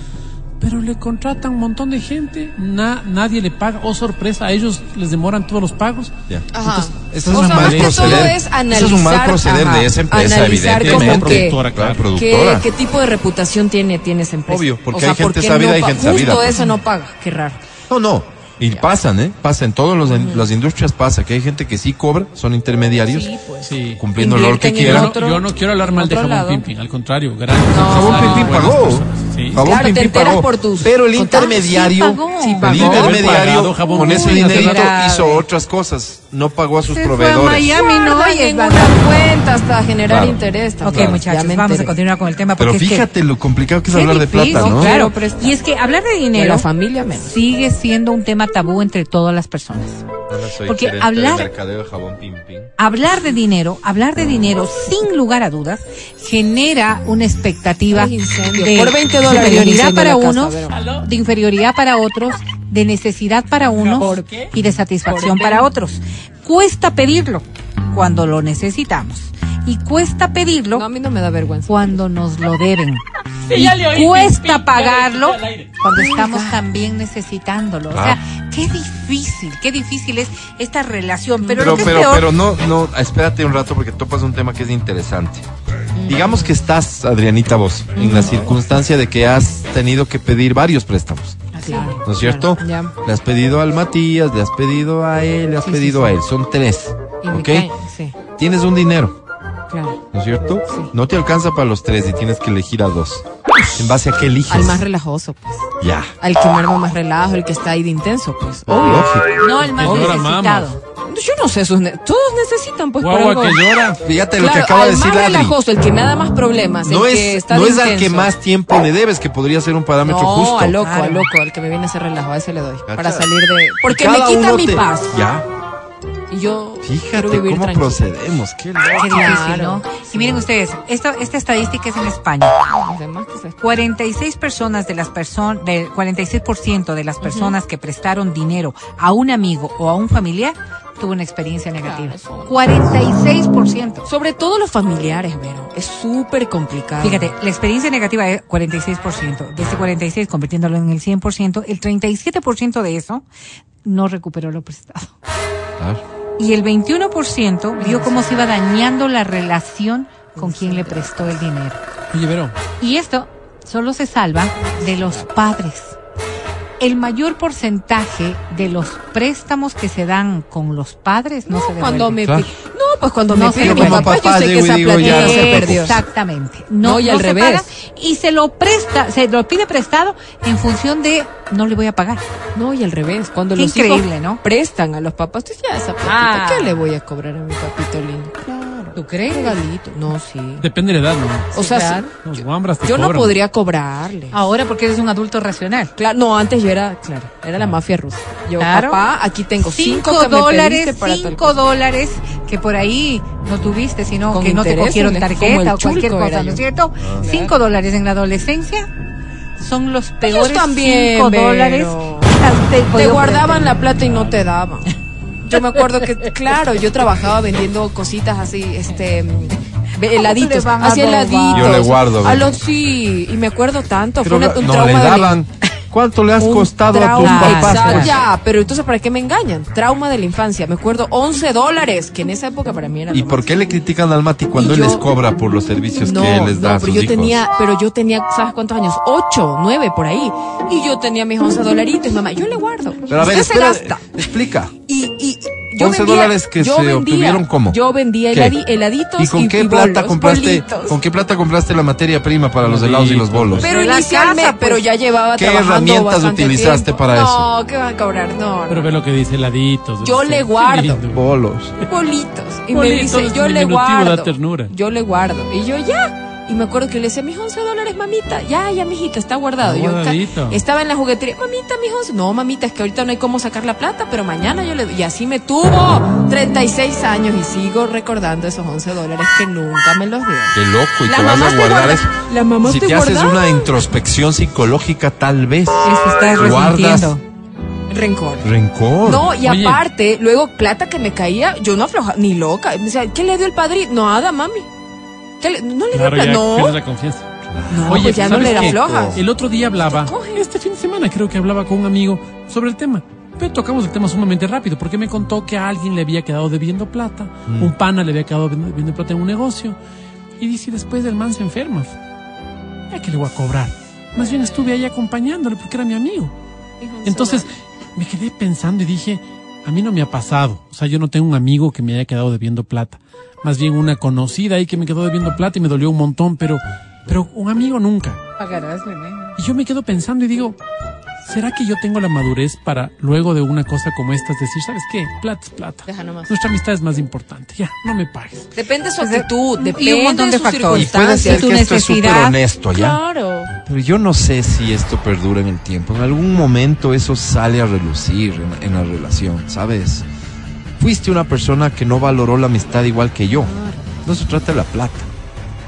Pero le contratan un montón de gente, na- nadie le paga. Oh, sorpresa, a ellos les demoran todos los pagos. Ya. Ajá. O es sea, un más mal que todo proceder. es Ese es un mal analizar, proceder ajá, de esa empresa, analizar evidentemente. como que- Productora, claro. Claro, ¿Qué, productora. ¿Qué tipo de reputación tiene, tiene esa empresa? Obvio, porque O sea, hay gente ¿por qué sabida, no pa- gente sabida, Justo pues. eso no paga. Qué raro. No, no. Y pasan, ¿eh? Pasa en todas las industrias pasa que hay gente que sí cobra, son intermediarios, Sí, pues. Sí. cumpliendo el rol que Yo quieran. no, yo no quiero hablar mal de Jabón. Pimpin, al contrario, gracias. Jabón Pimpín Buenas pagó. personas, sí. Jabón Claro, te Pimpín enteras pagó. por tus Pero el intermediario, Sí pagó. Sí el intermediario Pagado, con ese dinerito hizo otras cosas, no pagó a sus Se fue a proveedores. Miami, no Guardan oyes, en va- una cuenta hasta generar Claro. interés. Ok, también. Ya muchachos, me vamos a continuar con el tema. Pero porque es que- fíjate lo complicado que es hablar de difícil, plata, ¿no? Claro, y es que hablar de De dinero la familia menos. sigue siendo un tema tabú entre todas las personas. Porque hablar- de mercadeo de Jabón Pimpín. Hablar de dinero, hablar de dinero sin lugar a dudas genera una expectativa Ay, de Por 20 dólares superioridad para casa, unos, de inferioridad para otros, de necesidad para unos ¿Por qué? y de satisfacción para otros. Cuesta pedirlo cuando lo necesitamos y cuesta pedirlo No, a mí no me da vergüenza. cuando nos lo deben. Sí, y ya le oí, cuesta pagarlo cuando estamos también necesitándolo. O Ah. sea, qué difícil, qué difícil es esta relación. Pero, Pero, pero, peor, pero no, no, espérate un rato porque topas un tema que es interesante. Digamos que estás, Adrianita, vos, en la circunstancia de que has tenido que pedir varios préstamos, Claro, ¿no es cierto? Ya. Le has pedido al Matías, le has pedido a él, le has sí, pedido sí. a él. Son tres, Y ¿ok? Sí, Tienes un dinero, claro. ¿no es cierto? Sí. No te alcanza para los tres y tienes que elegir a dos. ¿En base a qué eliges? Al más relajoso, pues. Ya. Al que me arma más relajo, el que está ahí de intenso, pues. Lógico. no el más necesitado. Yo no sé, sus ne- todos necesitan pues por algo. que llora. Fíjate lo Claro, que acaba de al decir más Adri. relajoso, el que me da más problemas, No el que es, está no de es al que más tiempo le debes, que podría ser un parámetro no, justo. al loco, Claro. al loco, al que me viene a hacer relajo, a ese le doy. Para salir de. Porque Cada me quita mi te- paz. Ya, Y yo quiero fíjate vivir cómo tranquilo. procedemos. Qué loco. Qué difícil, Claro. ¿no? Y miren ustedes, esto, esta estadística es en España. Además que se- 46 personas de las personas, del 46% de las personas que prestaron dinero a un amigo o a un familiar tuvo una experiencia negativa. Claro, eso. 46%. Sobre todo los familiares, Vero. Es súper complicado. Fíjate, la experiencia negativa es 46%. De ese 46, convirtiéndolo en el 100%, el 37% de eso no recuperó lo prestado. Claro. Y el 21% vio cómo se iba dañando la relación con quien le prestó el dinero. Oye, Y esto solo se salva de los padres. El mayor porcentaje de los préstamos que se dan con los padres no, se devuelven. cuando me Claro. No, pues cuando No me se pide mi devuelve. papá, yo sé que esa digo, se no se perdió. Exactamente. No, y al se revés. paga y se lo presta, se lo pide prestado en función de no le voy a pagar. No, y al revés. Cuando Qué los increíble, hijos ¿no? prestan a los papás, tú ya esa platita, Ah. ¿qué le voy a cobrar a mi papito lindo? ¿Tú crees? Regalito. No, sí. depende de la edad, ¿no? O sea, claro. te yo no podría cobrarle. Ahora porque eres un adulto racional. Claro, no, antes yo era, claro, era la mafia rusa. Yo, Claro. papá, aquí tengo cinco, Cinco que me dólares, para cinco dólares que por ahí no tuviste, sino Con que no te cogieron tarjeta o cualquier cosa, ¿no es cierto? Cinco dólares en la adolescencia son los peores también, cinco dólares. Te podido guardaban la plata y no te daban. Yo me acuerdo que, claro, yo trabajaba vendiendo cositas así, este, heladitos, hacía heladitos. Yo le guardo, A Vero. los sí, y me acuerdo tanto, Pero fue una- un no trauma le de daban. ¿Cuánto le has un costado a tus trauma, papás? exacto? Ya, pero entonces, ¿para qué me engañan? Trauma de la infancia. Me acuerdo 11 dólares, que en esa época para mí era ¿Y lo por qué le critican al Mati cuando Y él yo- les cobra por los servicios no, que él les da no, a sus pero yo hijos? tenía, pero yo tenía, ¿sabes cuántos años? Ocho, nueve, por ahí. Y yo tenía mis 11 dolaritos, mamá, yo le guardo. Pero a ver, Usted se espera, gasta. explica. Y, y yo 11 vendía, dólares que yo se vendía, obtuvieron cómo? Yo vendía heladi- heladitos ¿Y con y, qué plata compraste? bolitos. ¿Con qué plata compraste la materia prima para los helados y los bolos? Pero la inicialmente, casa, pues. pero ya llevaba ¿Qué herramientas utilizaste tiempo. para eso? No, ¿qué van a cobrar? No, no. Pero ve lo que dice heladitos. Yo le guardo. Bolos. bolitos. Y Bolitos, me dice, yo le guardo. da ternura. Yo le guardo. Y yo ya. Y me acuerdo que le decía, mis 11 dólares, mamita. Ya, ya, mijita, está guardado. Está Yo estaba en la juguetería, mamita, mis 11. No, mamita, es que ahorita no hay cómo sacar la plata, pero mañana yo le doy. Y así me tuvo 36 años y sigo recordando esos 11 dólares que nunca me los dio. Qué loco. Y La te vas a te guardar guarda- eso. la mamá si te te haces una introspección psicológica, tal vez. Se está Guardas. Rencor. rencor. No, y Oye. aparte, luego plata que me caía, yo no aflojaba, ni loca. Me decía, ¿qué le dio el padrino? Nada, mami. ¿Qué le- no le Claro, ya No. la confianza. No, Oye, pues ya no ¿sabes le da flojas. El otro día hablaba, este fin de semana creo que hablaba con un amigo sobre el tema. Pero tocamos el tema sumamente rápido porque me contó que a alguien le había quedado debiendo plata, un pana le había quedado debiendo plata en un negocio. Y dice, después del man se enferma. Ya que le voy a cobrar. Más bien estuve ahí acompañándole porque era mi amigo. Entonces me quedé pensando y dije, a mí no me ha pasado. O sea, yo no tengo un amigo que me haya quedado debiendo plata. Más bien una conocida ahí que me quedó debiendo plata y me dolió un montón, pero, pero un amigo nunca. Pagarás. Y yo me quedo pensando y digo, ¿será que yo tengo la madurez para luego de una cosa como esta decir, ¿sabes qué? Plata es plata. Deja nomás. Nuestra amistad es más importante. Ya, no me pagues. Depende de su de- actitud, y depende un montón de sus factores. Y puede circunstancias. ser tu que esto es súper necesidad. honesto, ¿ya? Claro. Pero yo no sé si esto perdura en el tiempo. En algún momento eso sale a relucir en, en la relación, ¿sabes? Fuiste una persona que no valoró la amistad igual que yo. No se trata de la plata.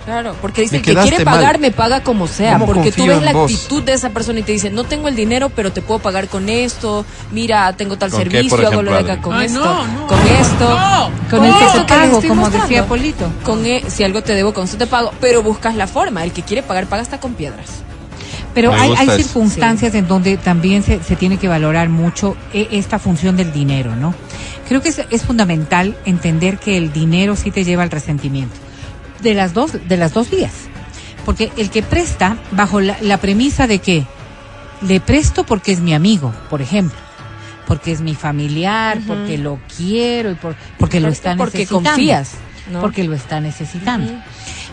Claro, porque dice el que quiere pagar mal. me paga como sea, ¿Cómo porque tú ves la vos? actitud de esa persona y te dice, no tengo el dinero, pero te puedo pagar con esto, mira, tengo tal ¿Con qué, servicio, hago lo de acá con Ay, esto, no, no, con esto, no. Con el que esto te pago, como mostrando. decía Polito. Con e- si algo te debo, con eso te pago, pero buscas la forma, el que quiere pagar paga hasta con piedras. Pero hay, hay circunstancias en donde también se, se tiene que valorar mucho eh, esta función del dinero, ¿no? Creo que es, es fundamental entender que el dinero sí te lleva al resentimiento. De las dos, de las dos vías. Porque el que presta bajo la, la premisa de que le presto porque es mi amigo, por ejemplo. Porque es mi familiar, porque lo quiero y por- porque lo está Porque necesitando. confías, ¿no? Porque lo está necesitando.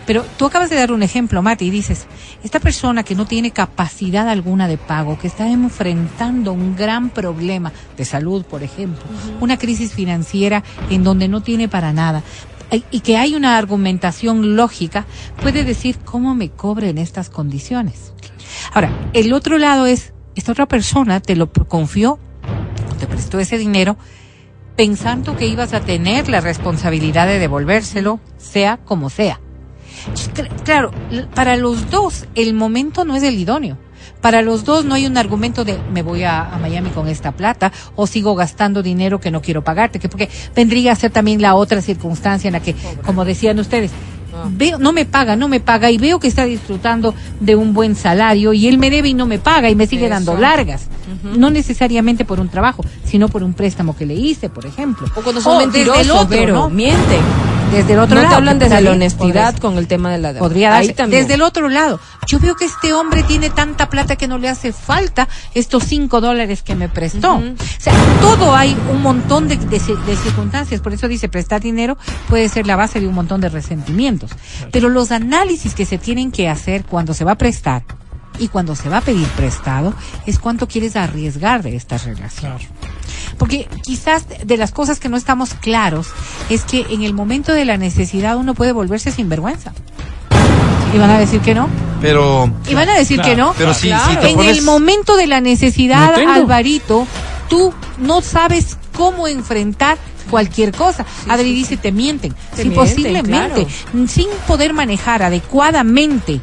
Pero tú acabas de dar un ejemplo, Mati, y dices, esta persona que no tiene capacidad alguna de pago, que está enfrentando un gran problema de salud, por ejemplo, una crisis financiera en donde no tiene para nada, y- y que hay una argumentación lógica, puede decir cómo me cobre en estas condiciones. Ahora, el otro lado es, esta otra persona te lo confió, te prestó ese dinero, pensando que ibas a tener la responsabilidad de devolvérselo, sea como sea. Cl- Claro, para los dos el momento no es el idóneo. Para los dos no hay un argumento de me voy a, a Miami con esta plata o sigo gastando dinero que no quiero pagarte, que porque vendría a ser también la otra circunstancia en la que, como decían ustedes, veo, no me paga, no me paga y veo que está disfrutando de un buen salario y él me debe y no me paga y me sigue dando No necesariamente por un trabajo, sino por un préstamo que le hice, por ejemplo. O cuando son O desde el mentirosos, otro, pero ¿no? mienten. Desde el otro no lado. te hablan desde la honestidad con el tema de la deuda. Podría Ahí darse. también. Desde el otro lado, yo veo que este hombre tiene tanta plata que no le hace falta estos cinco dólares que me prestó. O sea, todo hay un montón de, de ci- de circunstancias. Por eso dice, prestar dinero puede ser la base de un montón de resentimientos. Pero los análisis que se tienen que hacer cuando se va a prestar y cuando se va a pedir prestado es cuánto quieres arriesgar de esta relación. Porque quizás de las cosas que no estamos claros es que en el momento de la necesidad uno puede volverse sinvergüenza. Y van a decir que no. Pero, Y van a decir Claro, que no. pero si, claro. si te En pones... el momento de la necesidad, No. Alvarito, tú no sabes cómo enfrentar cualquier cosa. Adri dice, te mienten. Te sí, mienten, posiblemente. Sin poder manejar adecuadamente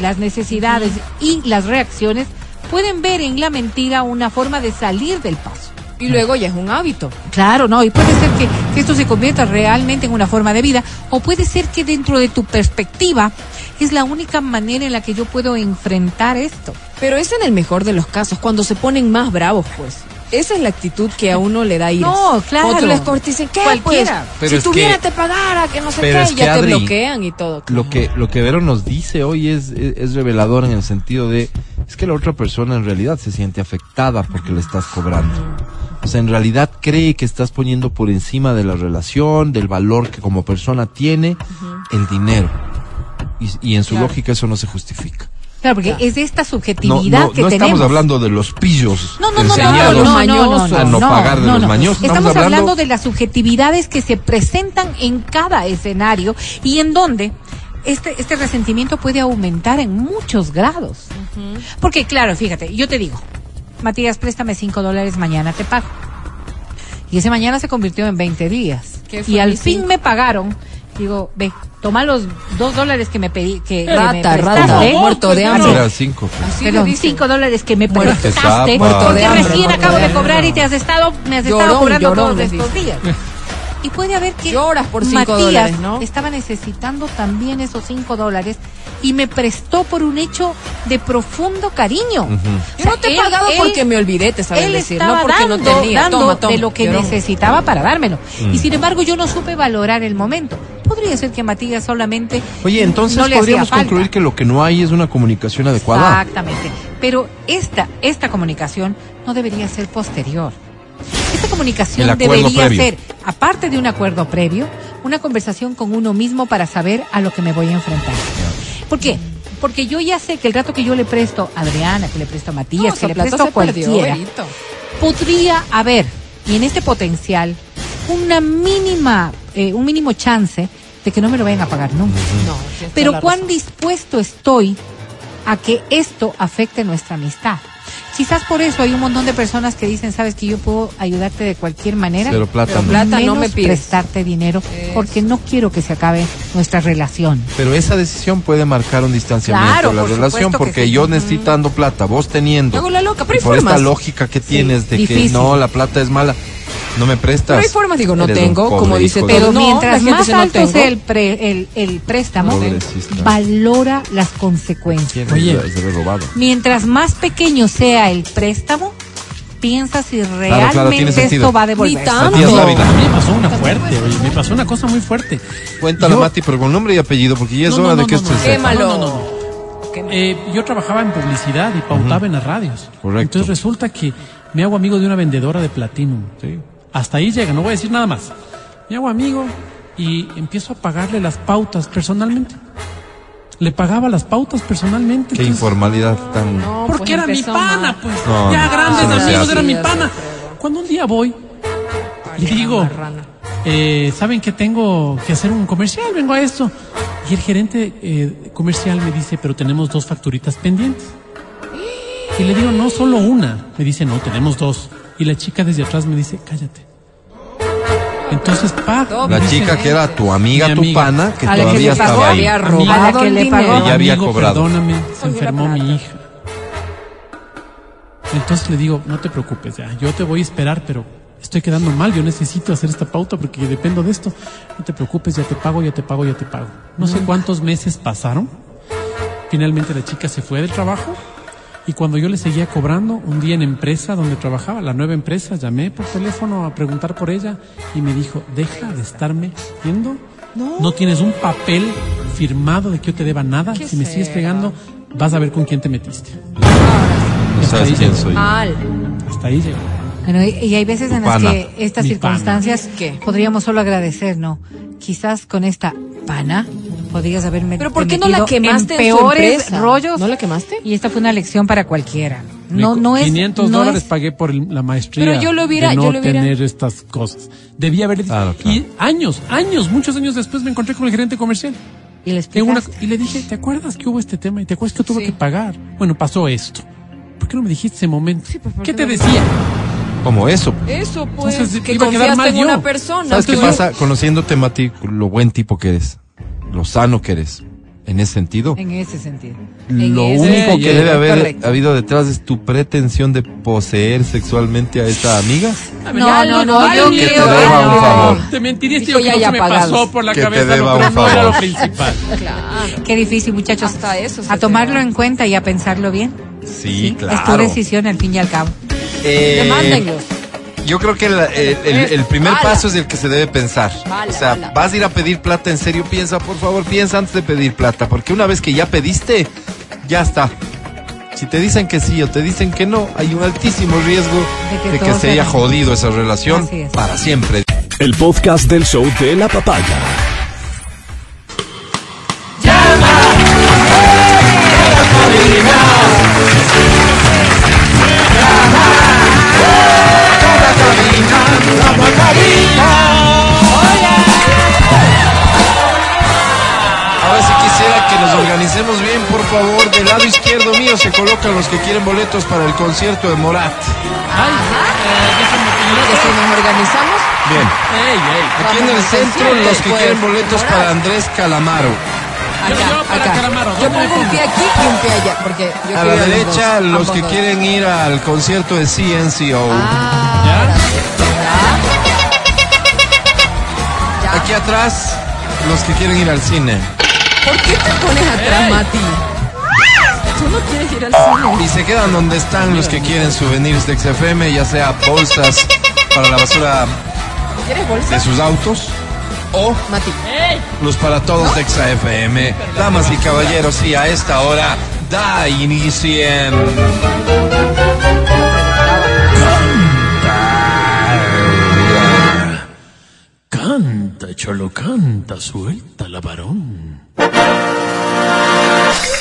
las necesidades y las reacciones, pueden ver en la mentira una forma de salir del paso. Y luego ya es un hábito. Claro, no, y puede ser que, que esto se convierta realmente en una forma de vida, o puede ser que dentro de tu perspectiva es la única manera en la que yo puedo enfrentar esto. Pero es en el mejor de los casos, cuando se ponen más bravos, pues. Esa es la actitud que a uno le da ira. No, claro. Les dicen, ¿qué? Cualquiera. Pues, Pero si tuviera que- te pagara, que no sé pero qué, es que, ya te bloquean y todo. Lo que, lo que Vero nos dice hoy es, es, es revelador en el sentido de, es que la otra persona en realidad se siente afectada porque le estás cobrando. O sea, en realidad cree que estás poniendo por encima de la relación, del valor que como persona tiene, el dinero. Y, y en su Claro. lógica eso no se justifica. Claro, porque es esta No, subjetividad no, que no tenemos. estamos hablando de los pillos No, no, no, no, no, enseñados no, no, no, no, a no no, pagar de no, los no. mañosos. Estamos, hablando... de las subjetividades que se presentan en cada escenario y en donde este, este resentimiento puede aumentar en muchos grados. Porque, claro, fíjate, yo te digo, Matías, préstame cinco dólares, mañana te pago. Y ese mañana se convirtió en 20 días. ¿Qué fue Y al fin cinco? me pagaron. Digo, ve, toma los dos dólares que me pedí, que, que me Rata, rata, prestaste. muerto de Pues, hambre. Era cinco. pues. Perdón, cinco dólares que me prestaste. Muerto porque de hambre, recién acabo de cobrar y te has estado, me has estado Llorón, cobrando llorón, todos estos días. Y puede haber que Lloras por cinco Matías dólares, ¿no? estaba necesitando también esos cinco dólares y me prestó por un hecho de profundo cariño. Ujú. O Yo sea, no te he pagado él- porque me olvidé, te saben él decir, no porque dando, no tenía. dando toma, toma, de lo que llorón. necesitaba para dármelo. Mm. Y sin embargo yo no supe valorar el momento. Podría ser que Matías solamente Oye, entonces no le hacía podríamos falta. concluir que lo que no hay es una comunicación adecuada. Exactamente. Pero esta, esta comunicación no debería ser posterior. Esta comunicación debería previo. ser, aparte de un acuerdo previo, una conversación con uno mismo para saber a lo que me voy a enfrentar. ¿Por qué? Porque yo ya sé que el rato que yo le presto a Adriana, que le presto a Matías, que le presto a perdió, cualquiera, podría haber, y en este potencial, una mínima, eh, un mínimo chance de que no me lo vayan a pagar nunca. No, Pero cuán razón. dispuesto estoy a que esto afecte nuestra amistad. Quizás por eso hay un montón de personas que dicen, sabes que yo puedo ayudarte de cualquier manera, Pero plata Pero no. plata no me pides. prestarte dinero, Eso. porque no quiero que se acabe nuestra relación. Pero esa decisión puede marcar un distanciamiento Claro, de la por relación porque sí. yo necesitando plata, vos teniendo. Hago la loca, pero por esta lógica que tienes de que no, la plata es mala, no me prestas. Pero hay formas, digo, no tengo, como dice Pero no, mientras más dice, no alto sea el, pre- el, el préstamo, Pobrecista. valora las consecuencias. ¿Quién Oye. Mientras más pequeño sea el préstamo, piensa si realmente esto va a. Ni tanto. Dávila. A mí me pasó una fuerte, oye, me pasó una cosa muy fuerte. Cuéntala, Yo- Mati, pero con nombre y apellido, porque ya es No, no, hora de no, que no, esto no. se. Quémalo. No, no, no, no. Eh, yo trabajaba en publicidad y pautaba en las radios. Correcto. Entonces resulta que me hago amigo de una vendedora de Platinum. Hasta ahí llega, no voy a decir nada más. Me hago amigo y empiezo a pagarle las pautas personalmente. le pagaba las pautas personalmente. Qué entonces- informalidad tan... No, porque pues era mi pana, mal. pues. No, ya no, grandes amigos, era mi pana. Cuando un día voy y Qué digo, eh, ¿saben que tengo que hacer un comercial? Vengo a esto. Y el gerente eh, comercial me dice, pero tenemos dos facturitas pendientes. Y le digo, no, solo una. Me dice, no, tenemos dos. Y la chica desde atrás me dice, cállate. Entonces, pa. La dice, chica que era tu amiga, Mi tu pana, que A la que todavía pagó, estaba ahí. había robado a la que le pagó. Ella había Amigo, cobrado. Perdóname, se enfermó mi hija. Entonces le digo, no te preocupes ya, yo te voy a esperar, pero estoy quedando mal, yo necesito hacer esta pauta porque dependo de esto. No te preocupes, ya te pago, ya te pago, ya te pago. No sé cuántos meses pasaron. Finalmente la chica se fue del trabajo y cuando yo le seguía cobrando, un día en empresa donde trabajaba, la nueva empresa, llamé por teléfono a preguntar por ella y me dijo, deja de estarme viendo. No, tienes un papel firmado de que yo te deba nada. ¿Qué Si me sigues pegando, vas a ver con quién te metiste. No sabes quién soy. Mal. Hasta ahí llegó. Bueno, y, y hay veces en las Pana. que estas Mi circunstancias ¿Qué? podríamos solo agradecer, ¿no? Quizás con esta pana podrías haberme Pero ¿por qué no la quemaste en, en su peores empresa? rollos? ¿No la quemaste? Y esta fue una lección para cualquiera. No, Me- no es 500 no dólares es- pagué por la maestría. Pero yo lo hubiera- de no yo lo hubiera- tener estas cosas. Debía haber Claro, claro. Y años, años, muchos años después me encontré con el gerente comercial. y le En una- y le dije, ¿te acuerdas que hubo este tema? ¿Y te acuerdas que tuve Sí. que pagar? Bueno, pasó esto. ¿Por qué no me dijiste ese momento? Sí, pues, ¿por ¿Qué te no? decía? Como eso. Eso, pues, Entonces, que iba a quedar confiaste mal en yo. una persona. ¿Sabes qué pasa? Conociéndote, Mati, lo buen tipo que eres, lo sano que eres, en ese sentido. En ese sentido. en Lo ese- único Sí, que sí, debe haber correcto. habido detrás es tu pretensión de poseer sexualmente a esta amiga. No, no, no, yo Que te creo deba un no. favor. Te mentiría si Dijo yo ya, creo ya que me pasó por la Que te cabeza, deba no, pero un no era favor. lo principal. Claro. Qué difícil, muchachos. Hasta eso a tomarlo te da. en cuenta y a pensarlo bien. Sí, Es tu claro. decisión al fin y al cabo. Eh, Demándenlos. Yo creo que el, el- el- el primer paso es el que se debe pensar. O sea, vas a ir a pedir plata, en serio, piensa, por favor, piensa antes de pedir plata, porque una vez que ya pediste, ya está. Si te dicen que sí o te dicen que no, hay un altísimo riesgo De que de que se haya jodido esa relación para siempre. El podcast del show de la papaya. Ahora sí quisiera que nos organicemos bien, por favor. Del lado izquierdo mío se colocan los que quieren boletos para el concierto de Morat. Ay, eh, Que si nos organizamos, Bien. Aquí en el centro los que pues, quieren boletos Morat. para Andrés Calamaro. Yo- acá, acá. Yo ¿dónde me pongo un pie aquí y un pie allá, porque yo A la los derecha los ambos que dos. quieren ir al concierto de CNCO. Ah, ¿Ya? Ya. Aquí atrás los que quieren ir al cine. ¿Por qué te pones atrás. Mati? Tú no quieres ir al cine. Y se quedan donde están los que quieren souvenirs de XFM, ya sea bolsas para la basura ¿Quieres bolsa? de sus autos o Mati. los para todos de XFM. Damas y caballeros, y a esta hora da inicio. Canta, cholo, canta, suelta la varón.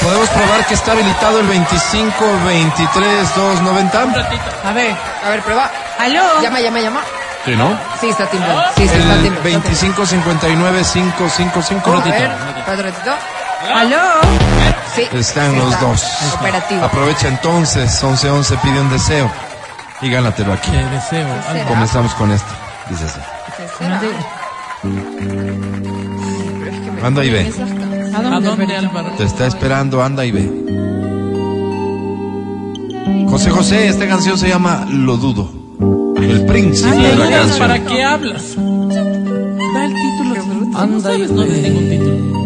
Podemos probar que está habilitado el 25 23 290. A ver, A ver, prueba. aló. Llama, llama, llama. Sí, ¿no? Sí, está timbrando. Sí, sí, está El timbrando. 25 59 555. A ver, espera un ratito. Aló. Sí. Están sí los está. dos. Operativo. Aprovecha entonces, 11 11 pide un deseo y gánatelo aquí. Qué deseo. será? Comenzamos con este. Dice así. Anda y ve. ¿A ¿A dónde? dónde, Álvaro? Te está esperando, anda y ve. José José, esta canción se llama Lo Dudo. El príncipe de la Digas, canción. ¿Para qué hablas? Da el título. Anda y no tengo un título.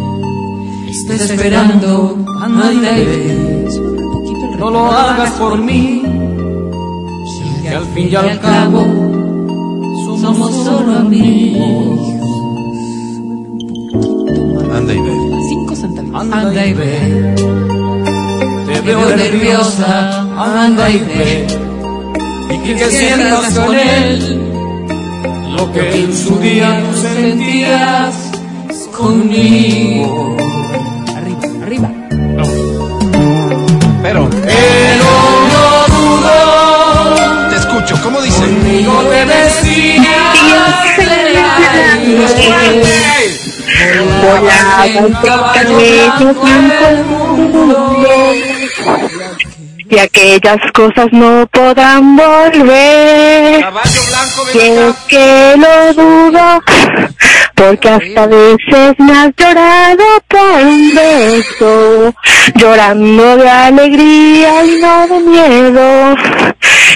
Estoy esperando, anda y ve. No lo hagas por mí. Que al fin y al cabo somos solo amigos. Anda y ve. Cinco centavitos. Anda y ve. Te veo nerviosa, anda y ve y que sientas con él lo que en su día tú sentías conmigo. Arriba, arriba. No. Pero. Pero no dudo. Te escucho, ¿cómo dice? Conmigo te decías. Hola, y aquellas cosas no podrán volver. Quiero que lo dudo, porque hasta veces me has llorado por un beso, llorando de alegría y no de miedo.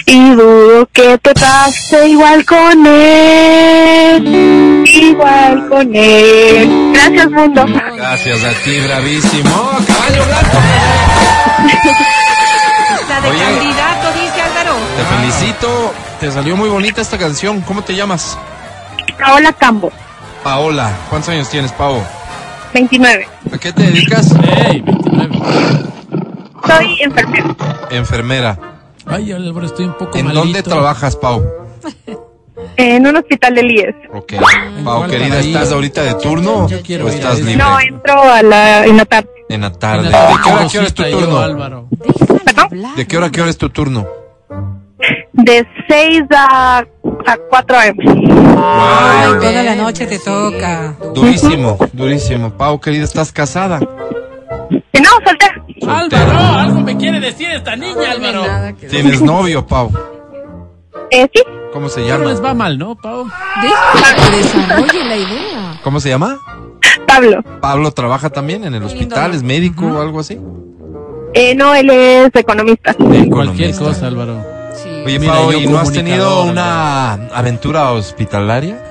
Y dudo que te pase igual con él, igual con él. Gracias, mundo. Gracias a ti, bravísimo. Caballo blanco. De Oye. candidato, dice Álvaro. Te felicito. Te salió muy bonita esta canción. ¿Cómo te llamas? Paola Cambo, Paola. ¿Cuántos años tienes, Pao? 29. ¿A qué te dedicas? Ey, 29. Soy enfermera. Enfermera. Ay, Álvaro, estoy un poco ¿En malito. dónde trabajas, Pau? En un hospital del IES. Ok. Pau, cuál querida? ¿estás ahorita de turno Yo quiero o estás libre? No, entro a la, en la tarde. En la tarde. En ¿De qué hora a qué hora es tu turno? ¿De qué hora a qué hora es tu turno? De 6 a, a 4 a.m. Ay, Wow. toda la noche te toca. Durísimo, durísimo. Pau, querida, ¿estás casada? Y no, soltera. Álvaro, algo me quiere decir esta niña, Álvaro. ¿Tienes novio, Pau? Eh, sí, ¿Cómo se No llama? les va mal, ¿no, Pau? Deja que desarrolle la idea. ¿Cómo se llama? Pablo. Pablo trabaja también en el hospital, es médico o algo así. Eh, no, él es economista. Cualquier Economista. cosa, Álvaro. Sí. Oye, Mira, Pau, yo ¿y no has tenido una aventura hospitalaria?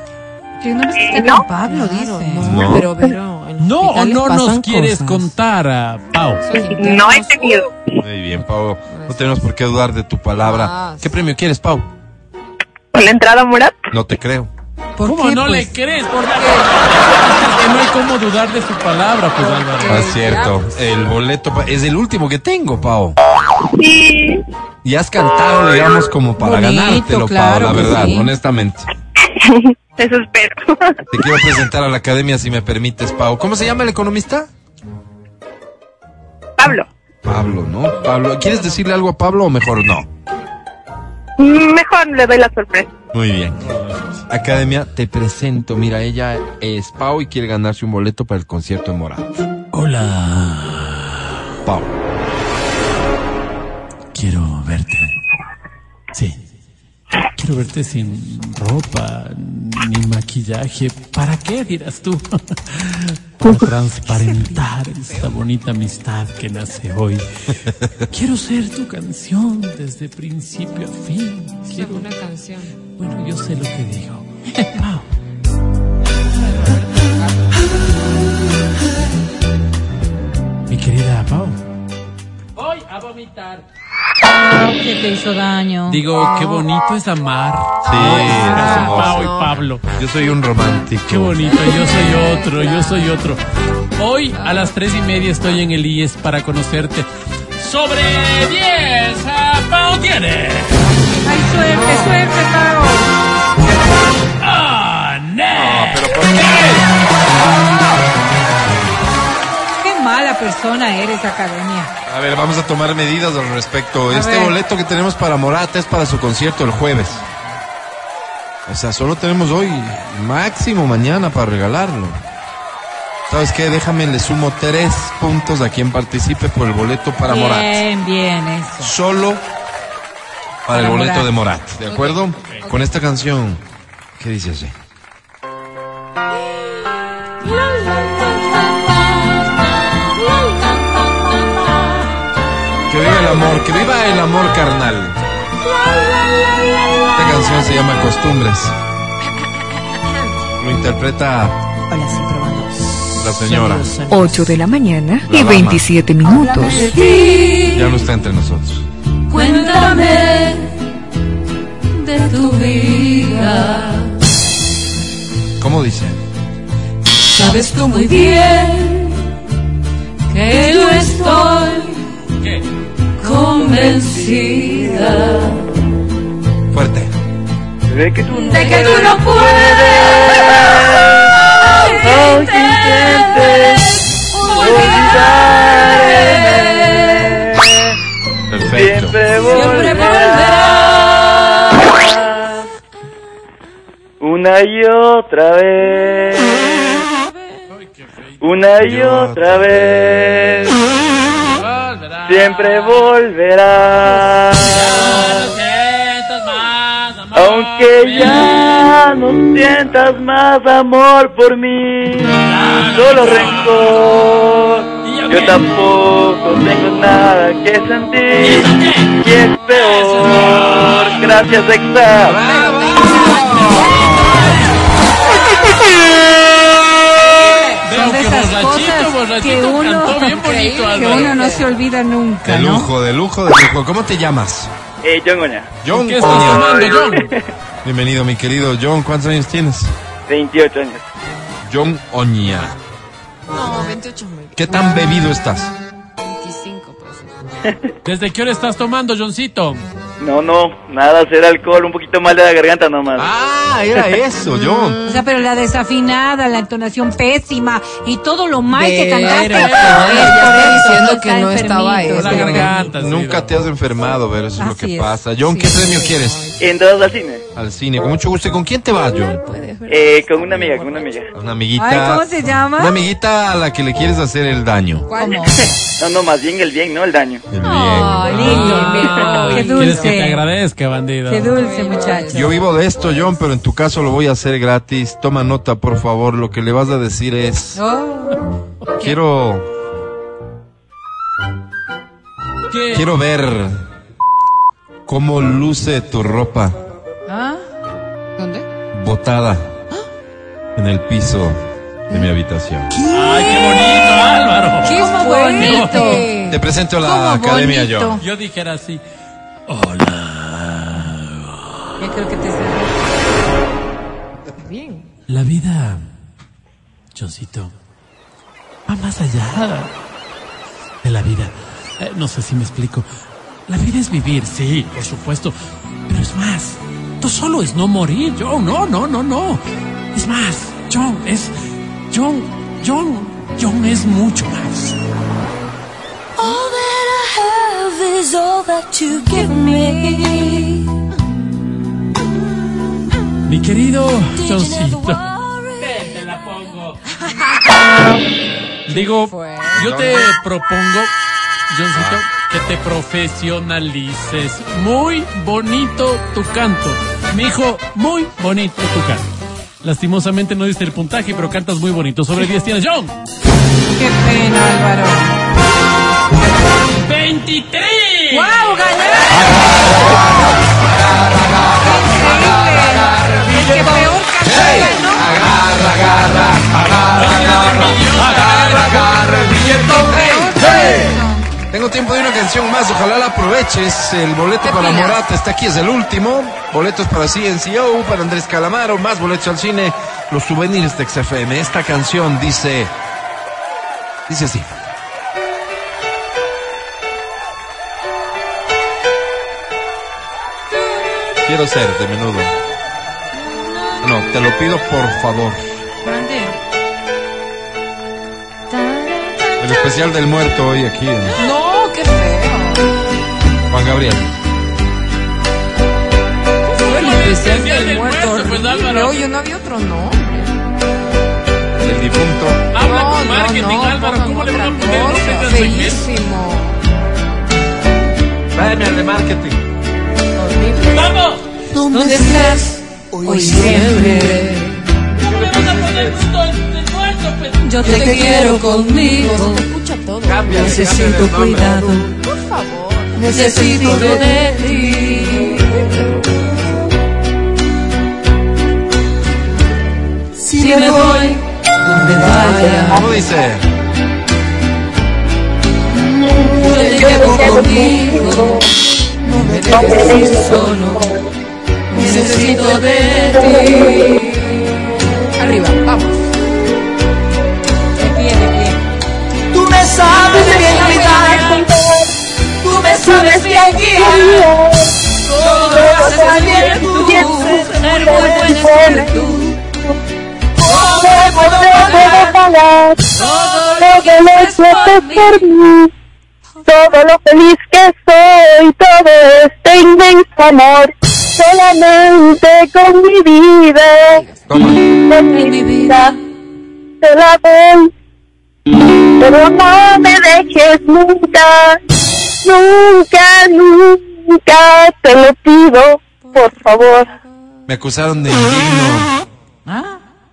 Que no Eh, no. con Pablo, dice. No, No. pero, pero en ¿No o no nos quieres cosas. contar a Pau? No he tenido. Muy bien, Pau. No tenemos por qué dudar de tu palabra. Ah, ¿Qué sí. premio quieres, Pau? Con la entrada a Murat. No te creo. ¿Por ¿Cómo qué, no pues? le crees? ¿Por qué? Que no hay cómo dudar de su palabra, pues, Álvaro. Ah, es cierto. El boleto es el último que tengo, Pau. Sí. Y has cantado, digamos, como para Bonito, ganártelo, Pau, claro la que verdad, sí. honestamente. Eso espero. Te quiero presentar a la academia, si me permites, Pau. ¿Cómo se llama el economista? Pablo. Pablo, ¿no? Pablo. ¿Quieres decirle algo a Pablo o mejor no? Mejor le doy la sorpresa. Muy bien. Academia, te presento. Mira, ella es Pau y quiere ganarse un boleto para el concierto de Morat. Hola, Pau. quiero verte. Sí. Quiero verte sin ropa ni maquillaje. ¿Para qué dirás tú? Para transparentar esta bonita amistad que nace hoy. Quiero ser tu canción desde principio a fin. Quiero Una canción. Bueno, yo sé lo que digo. Pau. Mi querida Pau. Voy a vomitar. ¿Qué te hizo daño? Digo, qué bonito es amar. Sí, es hermoso. Y Pablo. Yo soy un romántico. Qué bonito, yo soy otro, yo soy otro. Hoy a las tres y media estoy en el IES para conocerte. Sobre 10 a Pau tiene. Ay, suerte, suerte, Pau. ¡Ah, no! ¿Pero por qué? Mala persona eres, Academia. A ver, vamos a tomar medidas al respecto. A este ver. boleto que tenemos para Morata es para su concierto el jueves. O sea, solo tenemos hoy, máximo mañana para regalarlo. ¿Sabes qué? Déjame, le sumo tres puntos a quien participe por el boleto para Morat. Bien, bien, eso. Solo para el boleto Morat. de Morat. ¿De acuerdo? Con esta canción. ¿Qué dice así? Que viva el amor, que viva el amor carnal. Esta canción se llama Costumbres. Lo interpreta Hola, sí, probando. la señora. 8 de la mañana La y dama. 27 minutos. Ya no está entre nosotros. Cuéntame de tu vida. ¿Cómo dice? Sabes tú muy bien que yo estoy convencida Fuerte. de que tú no puedes olvidarme. Perfecto. Siempre volverás. Una y otra vez. Una y otra vez. Siempre volverá. Aunque ya no sientas más amor por mí, solo rencor. Yo tampoco tengo nada que sentir. Y es peor. Gracias, Exa. Son de esas cosas que uno, que uno no se olvida nunca, De ¿no? lujo, de lujo, de lujo. ¿Cómo te llamas? Eh, John Oña. John. ¿Qué estás Oña. tomando, John? Bienvenido, mi querido John. ¿Cuántos años tienes? 28 años. John Oña. No, 28 muy ¿Qué tan bebido estás? 25, pues. ¿Desde qué hora estás tomando, Johncito? No, no, nada, ser alcohol, un poquito mal de la garganta nomás. Ah, era eso, John. O sea, pero la desafinada, la entonación pésima y todo lo mal que cantaste. Eso, diciendo que no estaba enfermito. La garganta. sí, Nunca te has enfermado, pero eso es lo que es. pasa. John, ¿qué premio quieres? Entradas al cine. Al cine, con mucho gusto. ¿Y con quién te vas, John? Eh, con una amiga, con una amiga. Una amiguita. Ay, ¿cómo se llama? Una amiguita a la que le quieres hacer el daño. ¿Cómo? No, no, más bien el bien, no el daño. El bien. Ay, lindo. Qué ¿Quieres que te dulce. agradezca, bandido? Qué dulce, muchacho. Yo vivo de esto, John, pero en tu caso lo voy a hacer gratis. Toma nota, por favor. Lo que le vas a decir es... Oh, Quiero... ¿Qué? Quiero ver cómo luce tu ropa ¿ah? ¿Dónde? botada en el piso de mi habitación. ¡Ay, qué bonito, Álvaro! ¡Qué ¿Cómo fuerte! Te presento a la ¿Cómo academia, bonito? John. Yo dijera así. Ya creo que te Bien. La vida, Johncito, va más allá de la vida. Eh, no sé si me explico. La vida es vivir, sí, por supuesto. Pero es más. Solo es no morir, John. No, no, no, no. Es más, John, es. John, John, John es mucho más. All that I have is all that you give me. Mi querido Johncito. Te la pongo. Digo, yo te propongo, Johncito, que te profesionalices. Muy bonito tu canto. Mi hijo, muy bonito tu canto. Lastimosamente no diste el puntaje, pero cantas muy bonito. Sobre 10 tienes, John. Qué pena, Álvaro. 23. ¡Wow, gané! Increíble. El que peor cantaba, ¿no? Tengo tiempo de una canción más, ojalá la aproveches. El boleto para pilas. Morata está aquí, es el último. Boletos para CNCO, para Andrés Calamaro, más boletos al cine, los souvenirs de XFM. Esta canción dice. Dice así. Quiero ser de menudo. No, te lo pido por favor. Especial del muerto hoy aquí en No, qué feo. Juan Gabriel. Fue el especial especial del del muerto. muerto, pues. Álvaro. Oye, no había otro, ¿no? El difunto. Habla no, con marketing, no, no, Álvaro. ¿Cómo le van a poner al segmento? Feísimo. Tráeme al de marketing. Horrible. ¡Vamos! ¿Dónde estás? Hoy siempre. ¿Cómo le van a poner gusto Yo te, Te quiero conmigo. Se te escucha todo. Necesito cuidado. Por favor. Necesito de ti. Si me voy, donde vaya, ¿Cómo dice? yo te llevo conmigo. No me dejes solo. Necesito de ti. Arriba, vamos. Ser tú. ¿Cómo puedo pagar todo lo que haces por mí? Todo lo feliz que soy, todo este inmenso amor. solamente con mi vida, con mi vida, te la doy. Pero no me dejes nunca, nunca, nunca, te lo pido, por favor. Me acusaron de indigno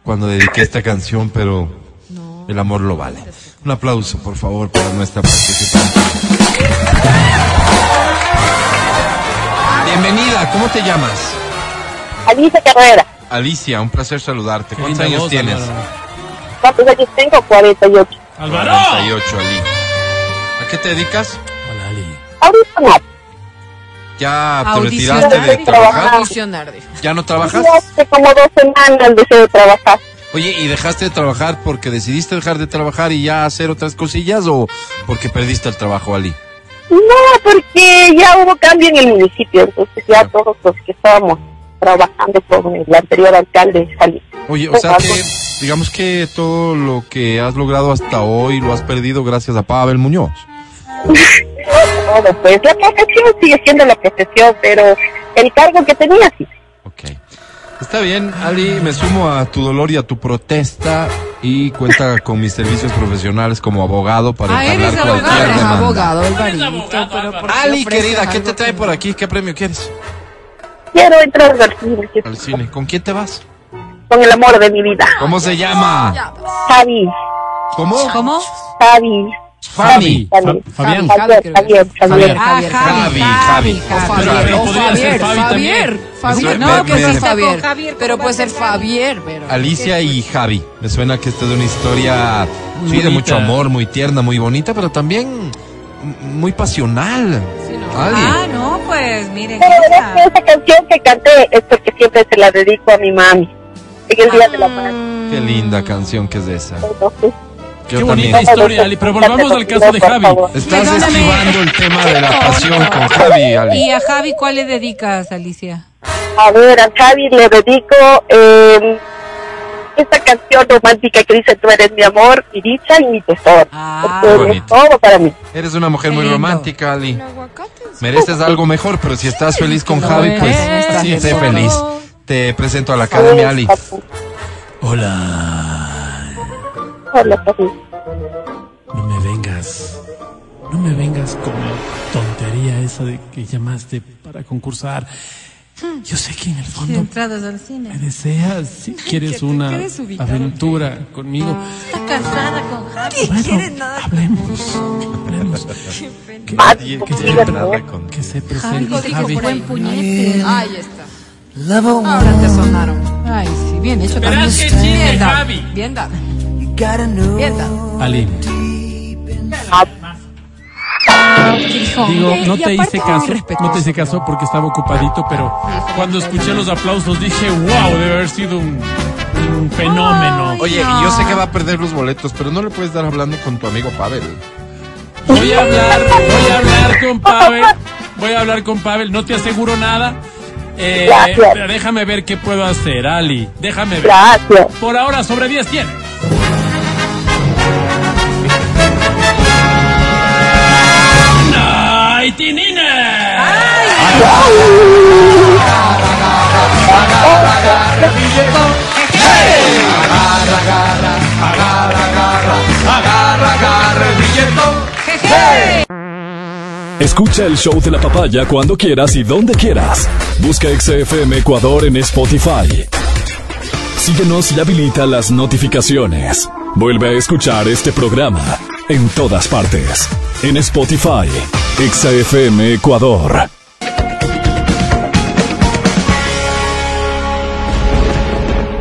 cuando dediqué esta canción, pero el amor lo vale. Un aplauso, por favor, para nuestra participante. Bienvenida, ¿cómo te llamas? Alicia Carrera, Alicia, un placer saludarte. ¿Cuántos años voz, tienes? Álvaro. ¿cuántos años tengo? 48. ¡Álvaro! 48, Ali. ¿A qué te dedicas? Hola, Ali. Ahorita no, ¿Ya te retiraste de trabajar? ¿Ya no trabajas? hace como dos semanas dejé de trabajar. Oye, ¿y dejaste de trabajar porque decidiste dejar de trabajar y ya hacer otras cosillas o porque perdiste el trabajo, Ali? No, porque ya hubo cambio en el municipio, entonces ya todos los que estábamos trabajando con el anterior alcalde salimos. Oye, o sea que, digamos que todo lo que has logrado hasta hoy lo has perdido gracias a Pavel Muñoz. Todo, pues la profesión sigue siendo la profesión, pero el cargo que tenía sí. Está bien, Ali, me sumo a tu dolor y a tu protesta y cuenta con mis servicios profesionales como abogado para Ah, entablar eres cualquier abogado, eres demanda. abogado, Alvarito, pero ¿por qué Ali, querida, ¿qué te trae que- por aquí? ¿Qué premio quieres? Quiero entrar al cine, Al cine. ¿Con quién te vas? con el amor de mi vida. ¿Cómo se llama? Javi, ¿Cómo? ¿Cómo? Javi. Fabi. Javi. Fabián. Javier, Javier, Javier. Ah, Javi, Javi. O Pero- Fabier, pero o podría ser Fabier, Fabi Fabier, también. Fabier, Me no, que Con Javier, pero ¿cómo puede ser Fabi? Pero... Alicia y Javi. Me suena que esta es una historia sí, de mucho amor, muy tierna, muy bonita, pero también muy pasional. Ah, no, pues miren. Pero esa. canción que canté es porque siempre se la dedico a mi mami. En el Día de la Madre. Qué linda canción que es esa. Entonces, Yo Qué también. bonita historia, Ali. Pero volvamos al caso de Javi. Estás Perdóname. esquivando el tema de la pasión con Javi, Ali. ¿Y a Javi cuál le dedicas, Alicia? a ver, a Javi le dedico eh, esta canción romántica que dice Tú eres mi amor, mi dicha y mi tesoro. Ah, es bonito. todo para mí. Eres una mujer muy romántica, Ali. Mereces algo mejor, pero si estás feliz con Javi, pues es, sí, sé feliz. Te presento a la academia, Ali. Hola. Hola, Javi. No me vengas. No me vengas con la tontería esa de que llamaste para concursar. Yo sé que en el fondo entradas al cine. me deseas, si quieres una quieres ubicar, aventura conmigo. Está casada con Javi. Bueno, hablemos, hablemos. Que, Nadie quiere nada con- que se Javi, presente dijo Javi. buen puñete. Ahí está. Ahora te sonaron. Ay, sí, bien hecho Verás también. que chiste. Javi. Bien dado. Ali, digo, no te hice caso, no te hice caso porque estaba ocupadito, pero cuando escuché los aplausos dije, wow, debe haber sido un, un fenómeno. Oye, y yo sé que va a perder los boletos, pero no le puedes dar hablando con tu amigo Pavel. Voy a hablar, voy a hablar con Pavel, voy a hablar con Pavel, no te aseguro nada. Eh, Gracias. déjame ver qué puedo hacer, Ali. Déjame ver. Gracias. Por ahora sobre 10 tiene. Escucha el show de la papaya cuando quieras y donde quieras. Busca XFM Ecuador en Spotify. Síguenos y habilita las notificaciones. Vuelve a escuchar este programa en todas partes. En Spotify, XFM Ecuador.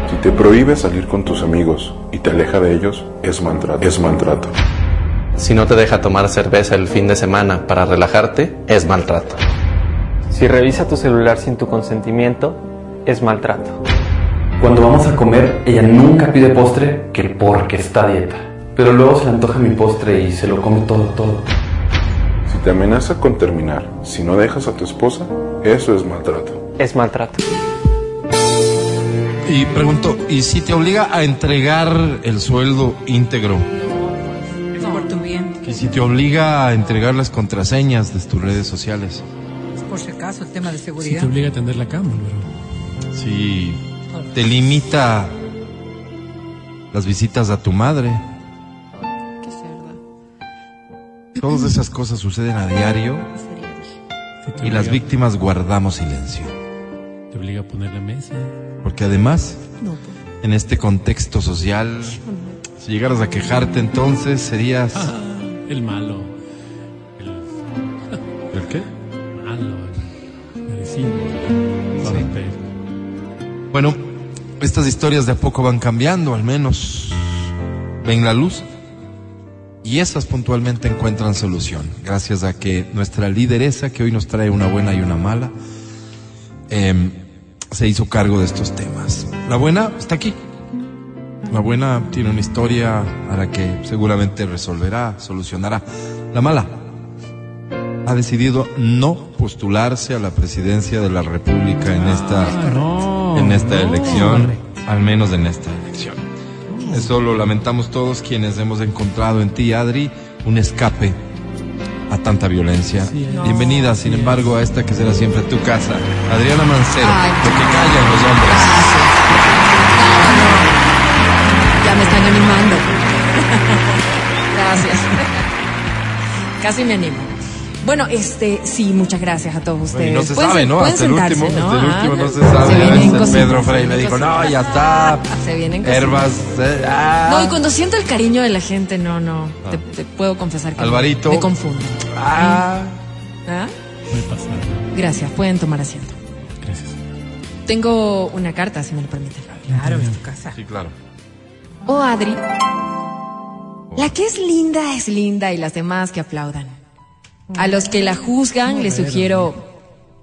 Si te prohíbe salir con tus amigos y te aleja de ellos, es maltrato. Es maltrato. Si no te deja tomar cerveza el fin de semana para relajarte, es maltrato. Si revisa tu celular sin tu consentimiento, es maltrato. Cuando vamos a comer, ella nunca pide postre que porque está a dieta. Pero luego se le antoja mi postre y se lo come todo, todo. Si te amenaza con terminar, si no dejas a tu esposa, eso es maltrato. Es maltrato. Y pregunto, ¿y si te obliga a entregar el sueldo íntegro? Por tu bien. ¿Y si te obliga a entregar las contraseñas de tus redes sociales? Por si acaso, el tema de Si seguridad. te obliga a tender la cama, pero... Si te limita las visitas a tu madre. Qué cerda. Todas esas cosas suceden a diario y las víctimas guardamos silencio. Te obliga a poner la mesa. Porque además, No, en este contexto social, si llegaras a quejarte entonces serías... El malo. ¿El qué? Malo. El. Torpe. Bueno, estas historias de a poco van cambiando, al menos ven la luz. Y esas puntualmente encuentran solución, gracias a que nuestra lideresa, que hoy nos trae una buena y una mala, em, se hizo cargo de estos temas. La buena está aquí. La buena tiene una historia a la que seguramente resolverá, solucionará. La mala ha decidido no postularse a la presidencia de la República en esta, en esta elección, al menos en esta elección. Eso lo lamentamos todos quienes hemos encontrado en ti, Adri, un escape a tanta violencia. Bienvenida, sin embargo, a esta que será siempre tu casa. Adriana Mancero, Ay, lo que callan los hombres. Ya me están animando. gracias. Casi me animo. Bueno, este, sí, muchas gracias a todos ustedes. Y no se Pueden- sabe, ¿no? Hasta el sentarse, último, ¿no? hasta el Ah, último no se se sabe. Ya vienen ves, cositas, Pedro Frey se le dijo, vienen no, ya está. Se vienen. Herbas. eh, ah. No, y cuando siento el cariño de la gente, no, no. Te, te puedo confesar que Alvarito. me confundo. Ah. ¿Ah? Pasar. Gracias, pueden tomar asiento. Gracias. Tengo una carta, si me lo permiten. Claro, es tu casa. Sí, claro. Oh, Adri. La que es linda es linda y las demás que aplaudan. A los que la juzgan les sugiero,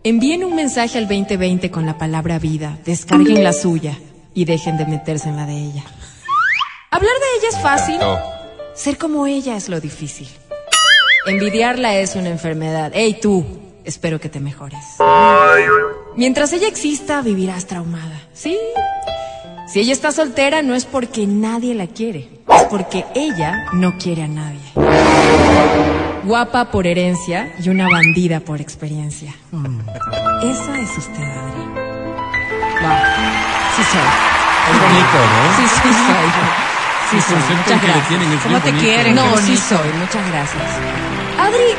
envíen un mensaje al 2020 con la palabra vida, descarguen la suya y dejen de meterse en la de ella. Hablar de ella es fácil, ser como ella es lo difícil. Envidiarla es una enfermedad. Hey tú, espero que te mejores. Mientras ella exista, vivirás traumada. Sí. Si ella está soltera, no es porque nadie la quiere, es porque ella no quiere a nadie. Guapa por herencia y una bandida por experiencia. Esa es usted, Adri. Wow. Sí soy. Es bonito, ¿no? Sí, sí soy. Sí El soy. Muchas gracias. tienen ¿Cómo te bonito. quieren? No, sí soy. Muchas gracias. Adri,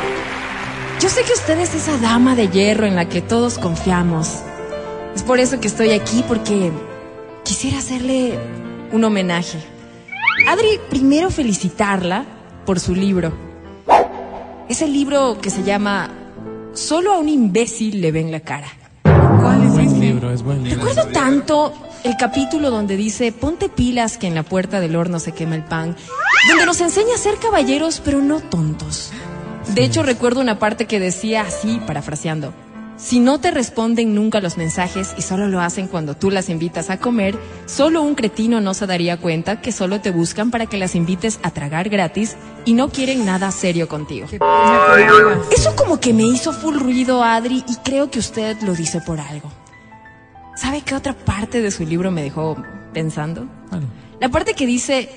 yo sé que usted es esa dama de hierro en la que todos confiamos. Es por eso que estoy aquí, porque quisiera hacerle un homenaje. Adri, primero felicitarla por su libro. Es el libro que se llama Solo a un imbécil le ven la cara. ¿Cuál es Buen ese? libro, es buen libro. Recuerdo tanto el capítulo donde dice, ponte pilas que en la puerta del horno se quema el pan, donde nos enseña a ser caballeros pero no tontos. De hecho, recuerdo una parte que decía así, parafraseando, si no te responden nunca los mensajes y solo lo hacen cuando tú las invitas a comer, solo un cretino no se daría cuenta que solo te buscan para que las invites a tragar gratis y no quieren nada serio contigo. Eso como que me hizo full ruido, Adri, y creo que usted lo dice por algo. ¿Sabe qué otra parte de su libro me dejó pensando? La parte que dice,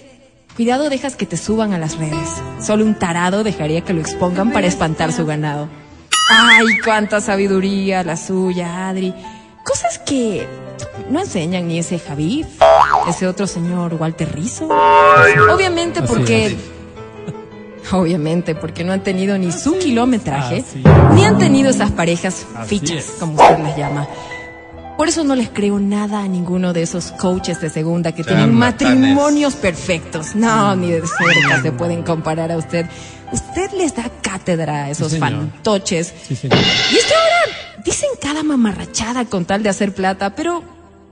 cuidado dejas que te suban a las redes. Solo un tarado dejaría que lo expongan para espantar su ganado. Ay, cuánta sabiduría la suya, Adri. Cosas que no enseñan ni ese Javif, ese otro señor Walter Rizzo. Obviamente porque... Obviamente porque no han tenido ni su kilometraje, ni han tenido esas parejas fichas, como usted las llama. Por eso no les creo nada a ninguno de esos coaches de segunda que tienen matrimonios perfectos. No, ni de cerca se pueden comparar a usted. Usted les da cátedra a esos fantoches. Sí. Y es que ahora dicen cada mamarrachada con tal de hacer plata, pero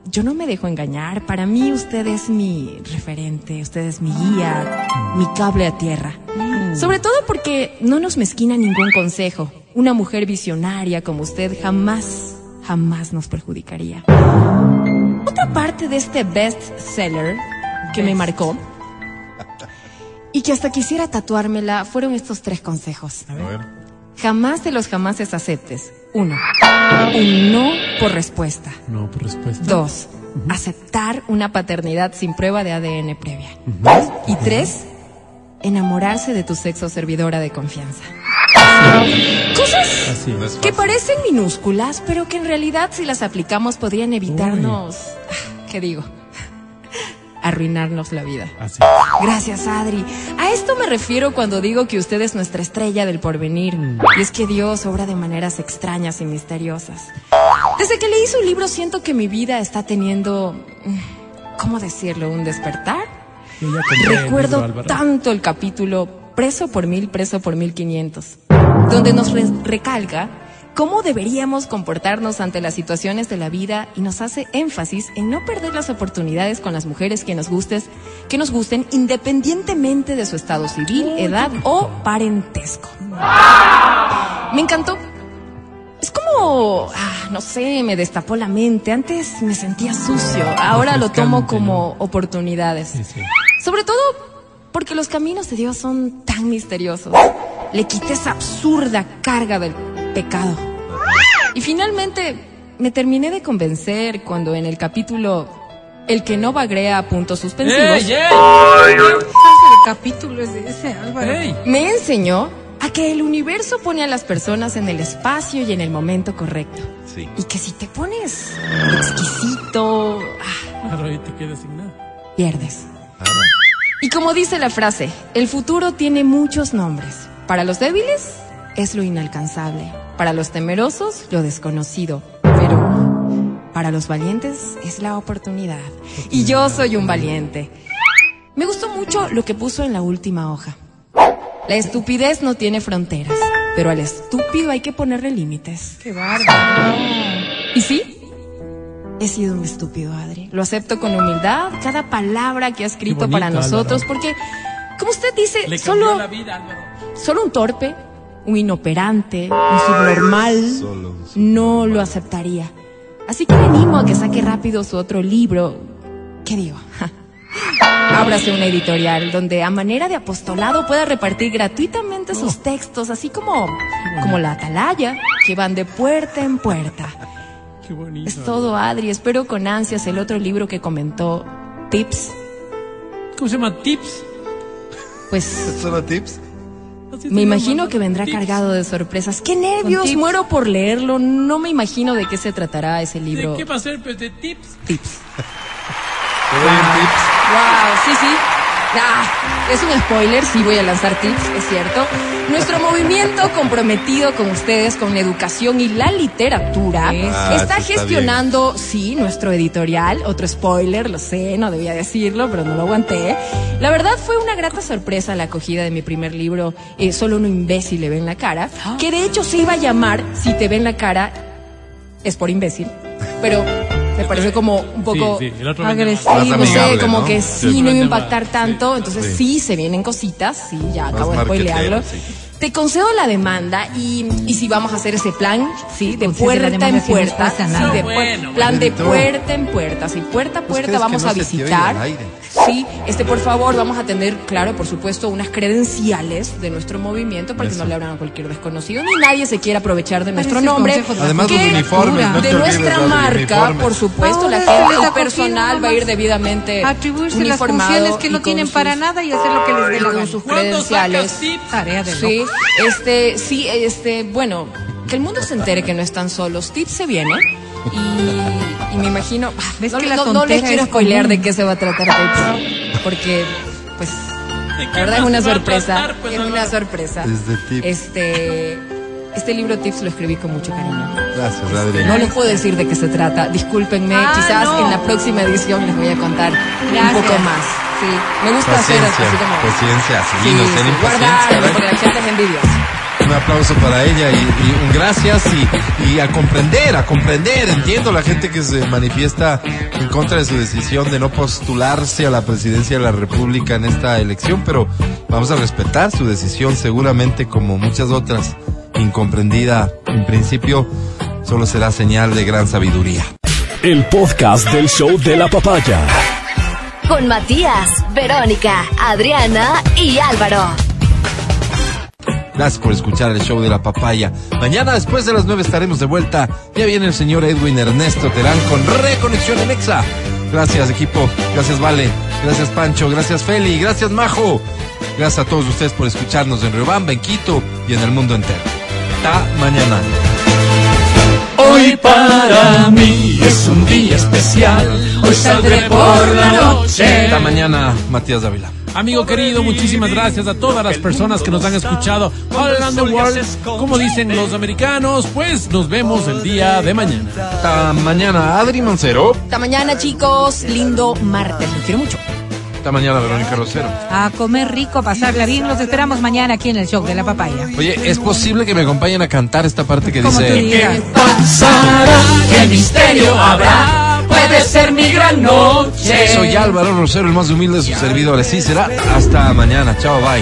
yo no me dejo engañar. Para mí usted es mi referente, usted es mi guía, mi cable a tierra. Sobre todo porque no nos mezquina ningún consejo. Una mujer visionaria como usted jamás, jamás nos perjudicaría. Otra parte de este best seller que me marcó y que hasta quisiera tatuármela fueron estos tres consejos. A ver. Jamás de los jamases aceptes. Uno, un no por respuesta. No, por respuesta. Dos, aceptar una paternidad sin prueba de ADN previa. Y tres, enamorarse de tu sexo servidora de confianza. Cosas Así. que parecen minúsculas, pero que en realidad si las aplicamos podrían evitarnos, ¿qué digo? Arruinarnos la vida. Así. Gracias, Adri. A esto me refiero cuando digo que usted es nuestra estrella del porvenir. Y es que Dios obra de maneras extrañas y misteriosas. Desde que leí su libro siento que mi vida está teniendo, mm, ¿cómo decirlo? ¿Un despertar? El Recuerdo libro, tanto el capítulo Preso por mil, preso por mil quinientos, donde nos re- recalca cómo deberíamos comportarnos ante las situaciones de la vida y nos hace énfasis en no perder las oportunidades con las mujeres que nos gustes, que nos gusten independientemente de su estado civil, edad o parentesco. Me encantó. Es como, ah, no sé, me destapó la mente. Antes me sentía sucio, ahora lo tomo como oportunidades. Sobre todo porque los caminos de Dios son tan misteriosos. Le quité esa absurda carga del pecado. Y finalmente me terminé de convencer cuando en el capítulo El que no bagrea puntos suspensivos ¡Ey, ey! ¿Qué clase de capítulo es ese, Álvaro? Me enseñó a que el universo pone a las personas en el espacio y en el momento correcto. Sí. Y que si te pones exquisito, ah, Claro, ahí te quedas sin nada. pierdes. Y como dice la frase, el futuro tiene muchos nombres. Para los débiles es lo inalcanzable. Para los temerosos, lo desconocido. Pero para los valientes es la oportunidad. Y yo soy un valiente. Me gustó mucho lo que puso en la última hoja. La estupidez no tiene fronteras, pero al estúpido hay que ponerle límites. Qué bárbaro. ¿Y sí? He sido un estúpido, Adri. Lo acepto con humildad, cada palabra que ha escrito bonito, para nosotros, Álvaro. porque, como usted dice, Le solo, la vida, Álvaro. solo un torpe, un inoperante, un subnormal, no lo aceptaría. Así que le animo a que saque rápido su otro libro. ¿Qué digo? Ábrase una editorial donde a manera de apostolado pueda repartir gratuitamente sus textos, así como, como la atalaya, que van de puerta en puerta. Qué bonito. Es todo, Adri. Espero con ansias el otro libro que comentó, Tips. ¿Cómo se llama? Tips. Pues ¿Solo tips? Me imagino ¿no? que vendrá Tips. cargado de sorpresas. ¡Qué nervios! Muero por leerlo. No me imagino de qué se tratará ese libro. ¿De qué va a ser? Pues de tips. Tips. ¿Te doy un tips? Wow, sí, sí. Ah, es un spoiler, sí voy a lanzar tips, es cierto. Nuestro movimiento comprometido con ustedes, con la educación y la literatura, Ah, está gestionando, sí, nuestro editorial. Otro spoiler, lo sé, no debía decirlo, pero no lo aguanté. La verdad fue una grata sorpresa la acogida de mi primer libro, eh, Solo un imbécil le ve en la cara, que de hecho se iba a llamar Si te ve en la cara, es por imbécil, pero me pareció como un poco Sí, sí, agresivo. Amigable, sé, como ¿no? que Sí, sí, no iba a impactar tanto, entonces Sí. sí. se vienen cositas, sí, ya Más acabo de spoilearlo. Te concedo la demanda y, y si vamos a hacer ese plan, sí, de puerta en puerta, pasa sí, nada. de Bueno, bueno. plan de puerta en puerta, sí, puerta a ¿Pues puerta vamos no a visitar. Sí, este, por favor, vamos a tener, claro, por supuesto, unas credenciales de nuestro movimiento para que no le abran a cualquier desconocido ni nadie se quiera aprovechar de nuestro nombre. Además, los uniformes, no de nuestra marca, por supuesto, Ahora la gente, personal va a ir debidamente Atribuirse las funciones que no tienen para nada y hacer lo que les dé la con sus ¿Cuándo credenciales. Tarea de Sí. Este, sí, este, bueno, que el mundo se entere que no están solos. Tips se viene y, y me imagino, ah, ¿Ves no, que la no- no les quiero spoilear de qué se va a tratar Tips, porque, pues, ¿De la verdad es una a sorpresa, tratar, pues, es una sorpresa. Este, este libro Tips lo escribí con mucho cariño. Gracias, Adri. No les puedo decir de qué se trata. Discúlpenme, Ah, quizás no. en la próxima edición les voy a contar Gracias. un poco más. Sí, me gusta hacer Paciencia, así como paciencia, sí, no sean guardarlo, impacientes, porque la gente es envidiosa. Un aplauso para ella y, y un gracias y, y a comprender, a comprender. Entiendo la gente que se manifiesta en contra de su decisión de no postularse a la presidencia de la República en esta elección, pero vamos a respetar su decisión seguramente como muchas otras, incomprendida en principio, solo será señal de gran sabiduría. El podcast del show de la papaya. Con Matías, Verónica, Adriana y Álvaro. Gracias por escuchar el show de la papaya. Mañana después de las nueve estaremos de vuelta. Ya viene el señor Edwin Ernesto Terán con Reconexión en Exa. Gracias equipo, gracias Vale, gracias Pancho, gracias Feli, gracias Majo. Gracias a todos ustedes por escucharnos en Riobamba, en Quito y en el mundo entero. Hasta mañana. Hoy para mí es un día especial. Hoy saldré por la noche. Hasta mañana, Matías Dávila. Amigo querido, muchísimas gracias a todas las personas que nos han escuchado all around the world. Como dicen los americanos, pues nos vemos el día de mañana. Hasta mañana, Adri Mancero. Hasta mañana, chicos. Lindo martes. Los quiero mucho. Hasta mañana, Verónica Rosero. A comer rico, pasarla bien. Los esperamos mañana aquí en el show de la papaya. Oye, ¿es posible que me acompañen a cantar esta parte que dice... digas. Pasará, qué misterio habrá. Puede ser mi gran noche. Soy Álvaro Rosero, el más humilde de sus servidores. Sí, será hasta mañana. Chao, bye.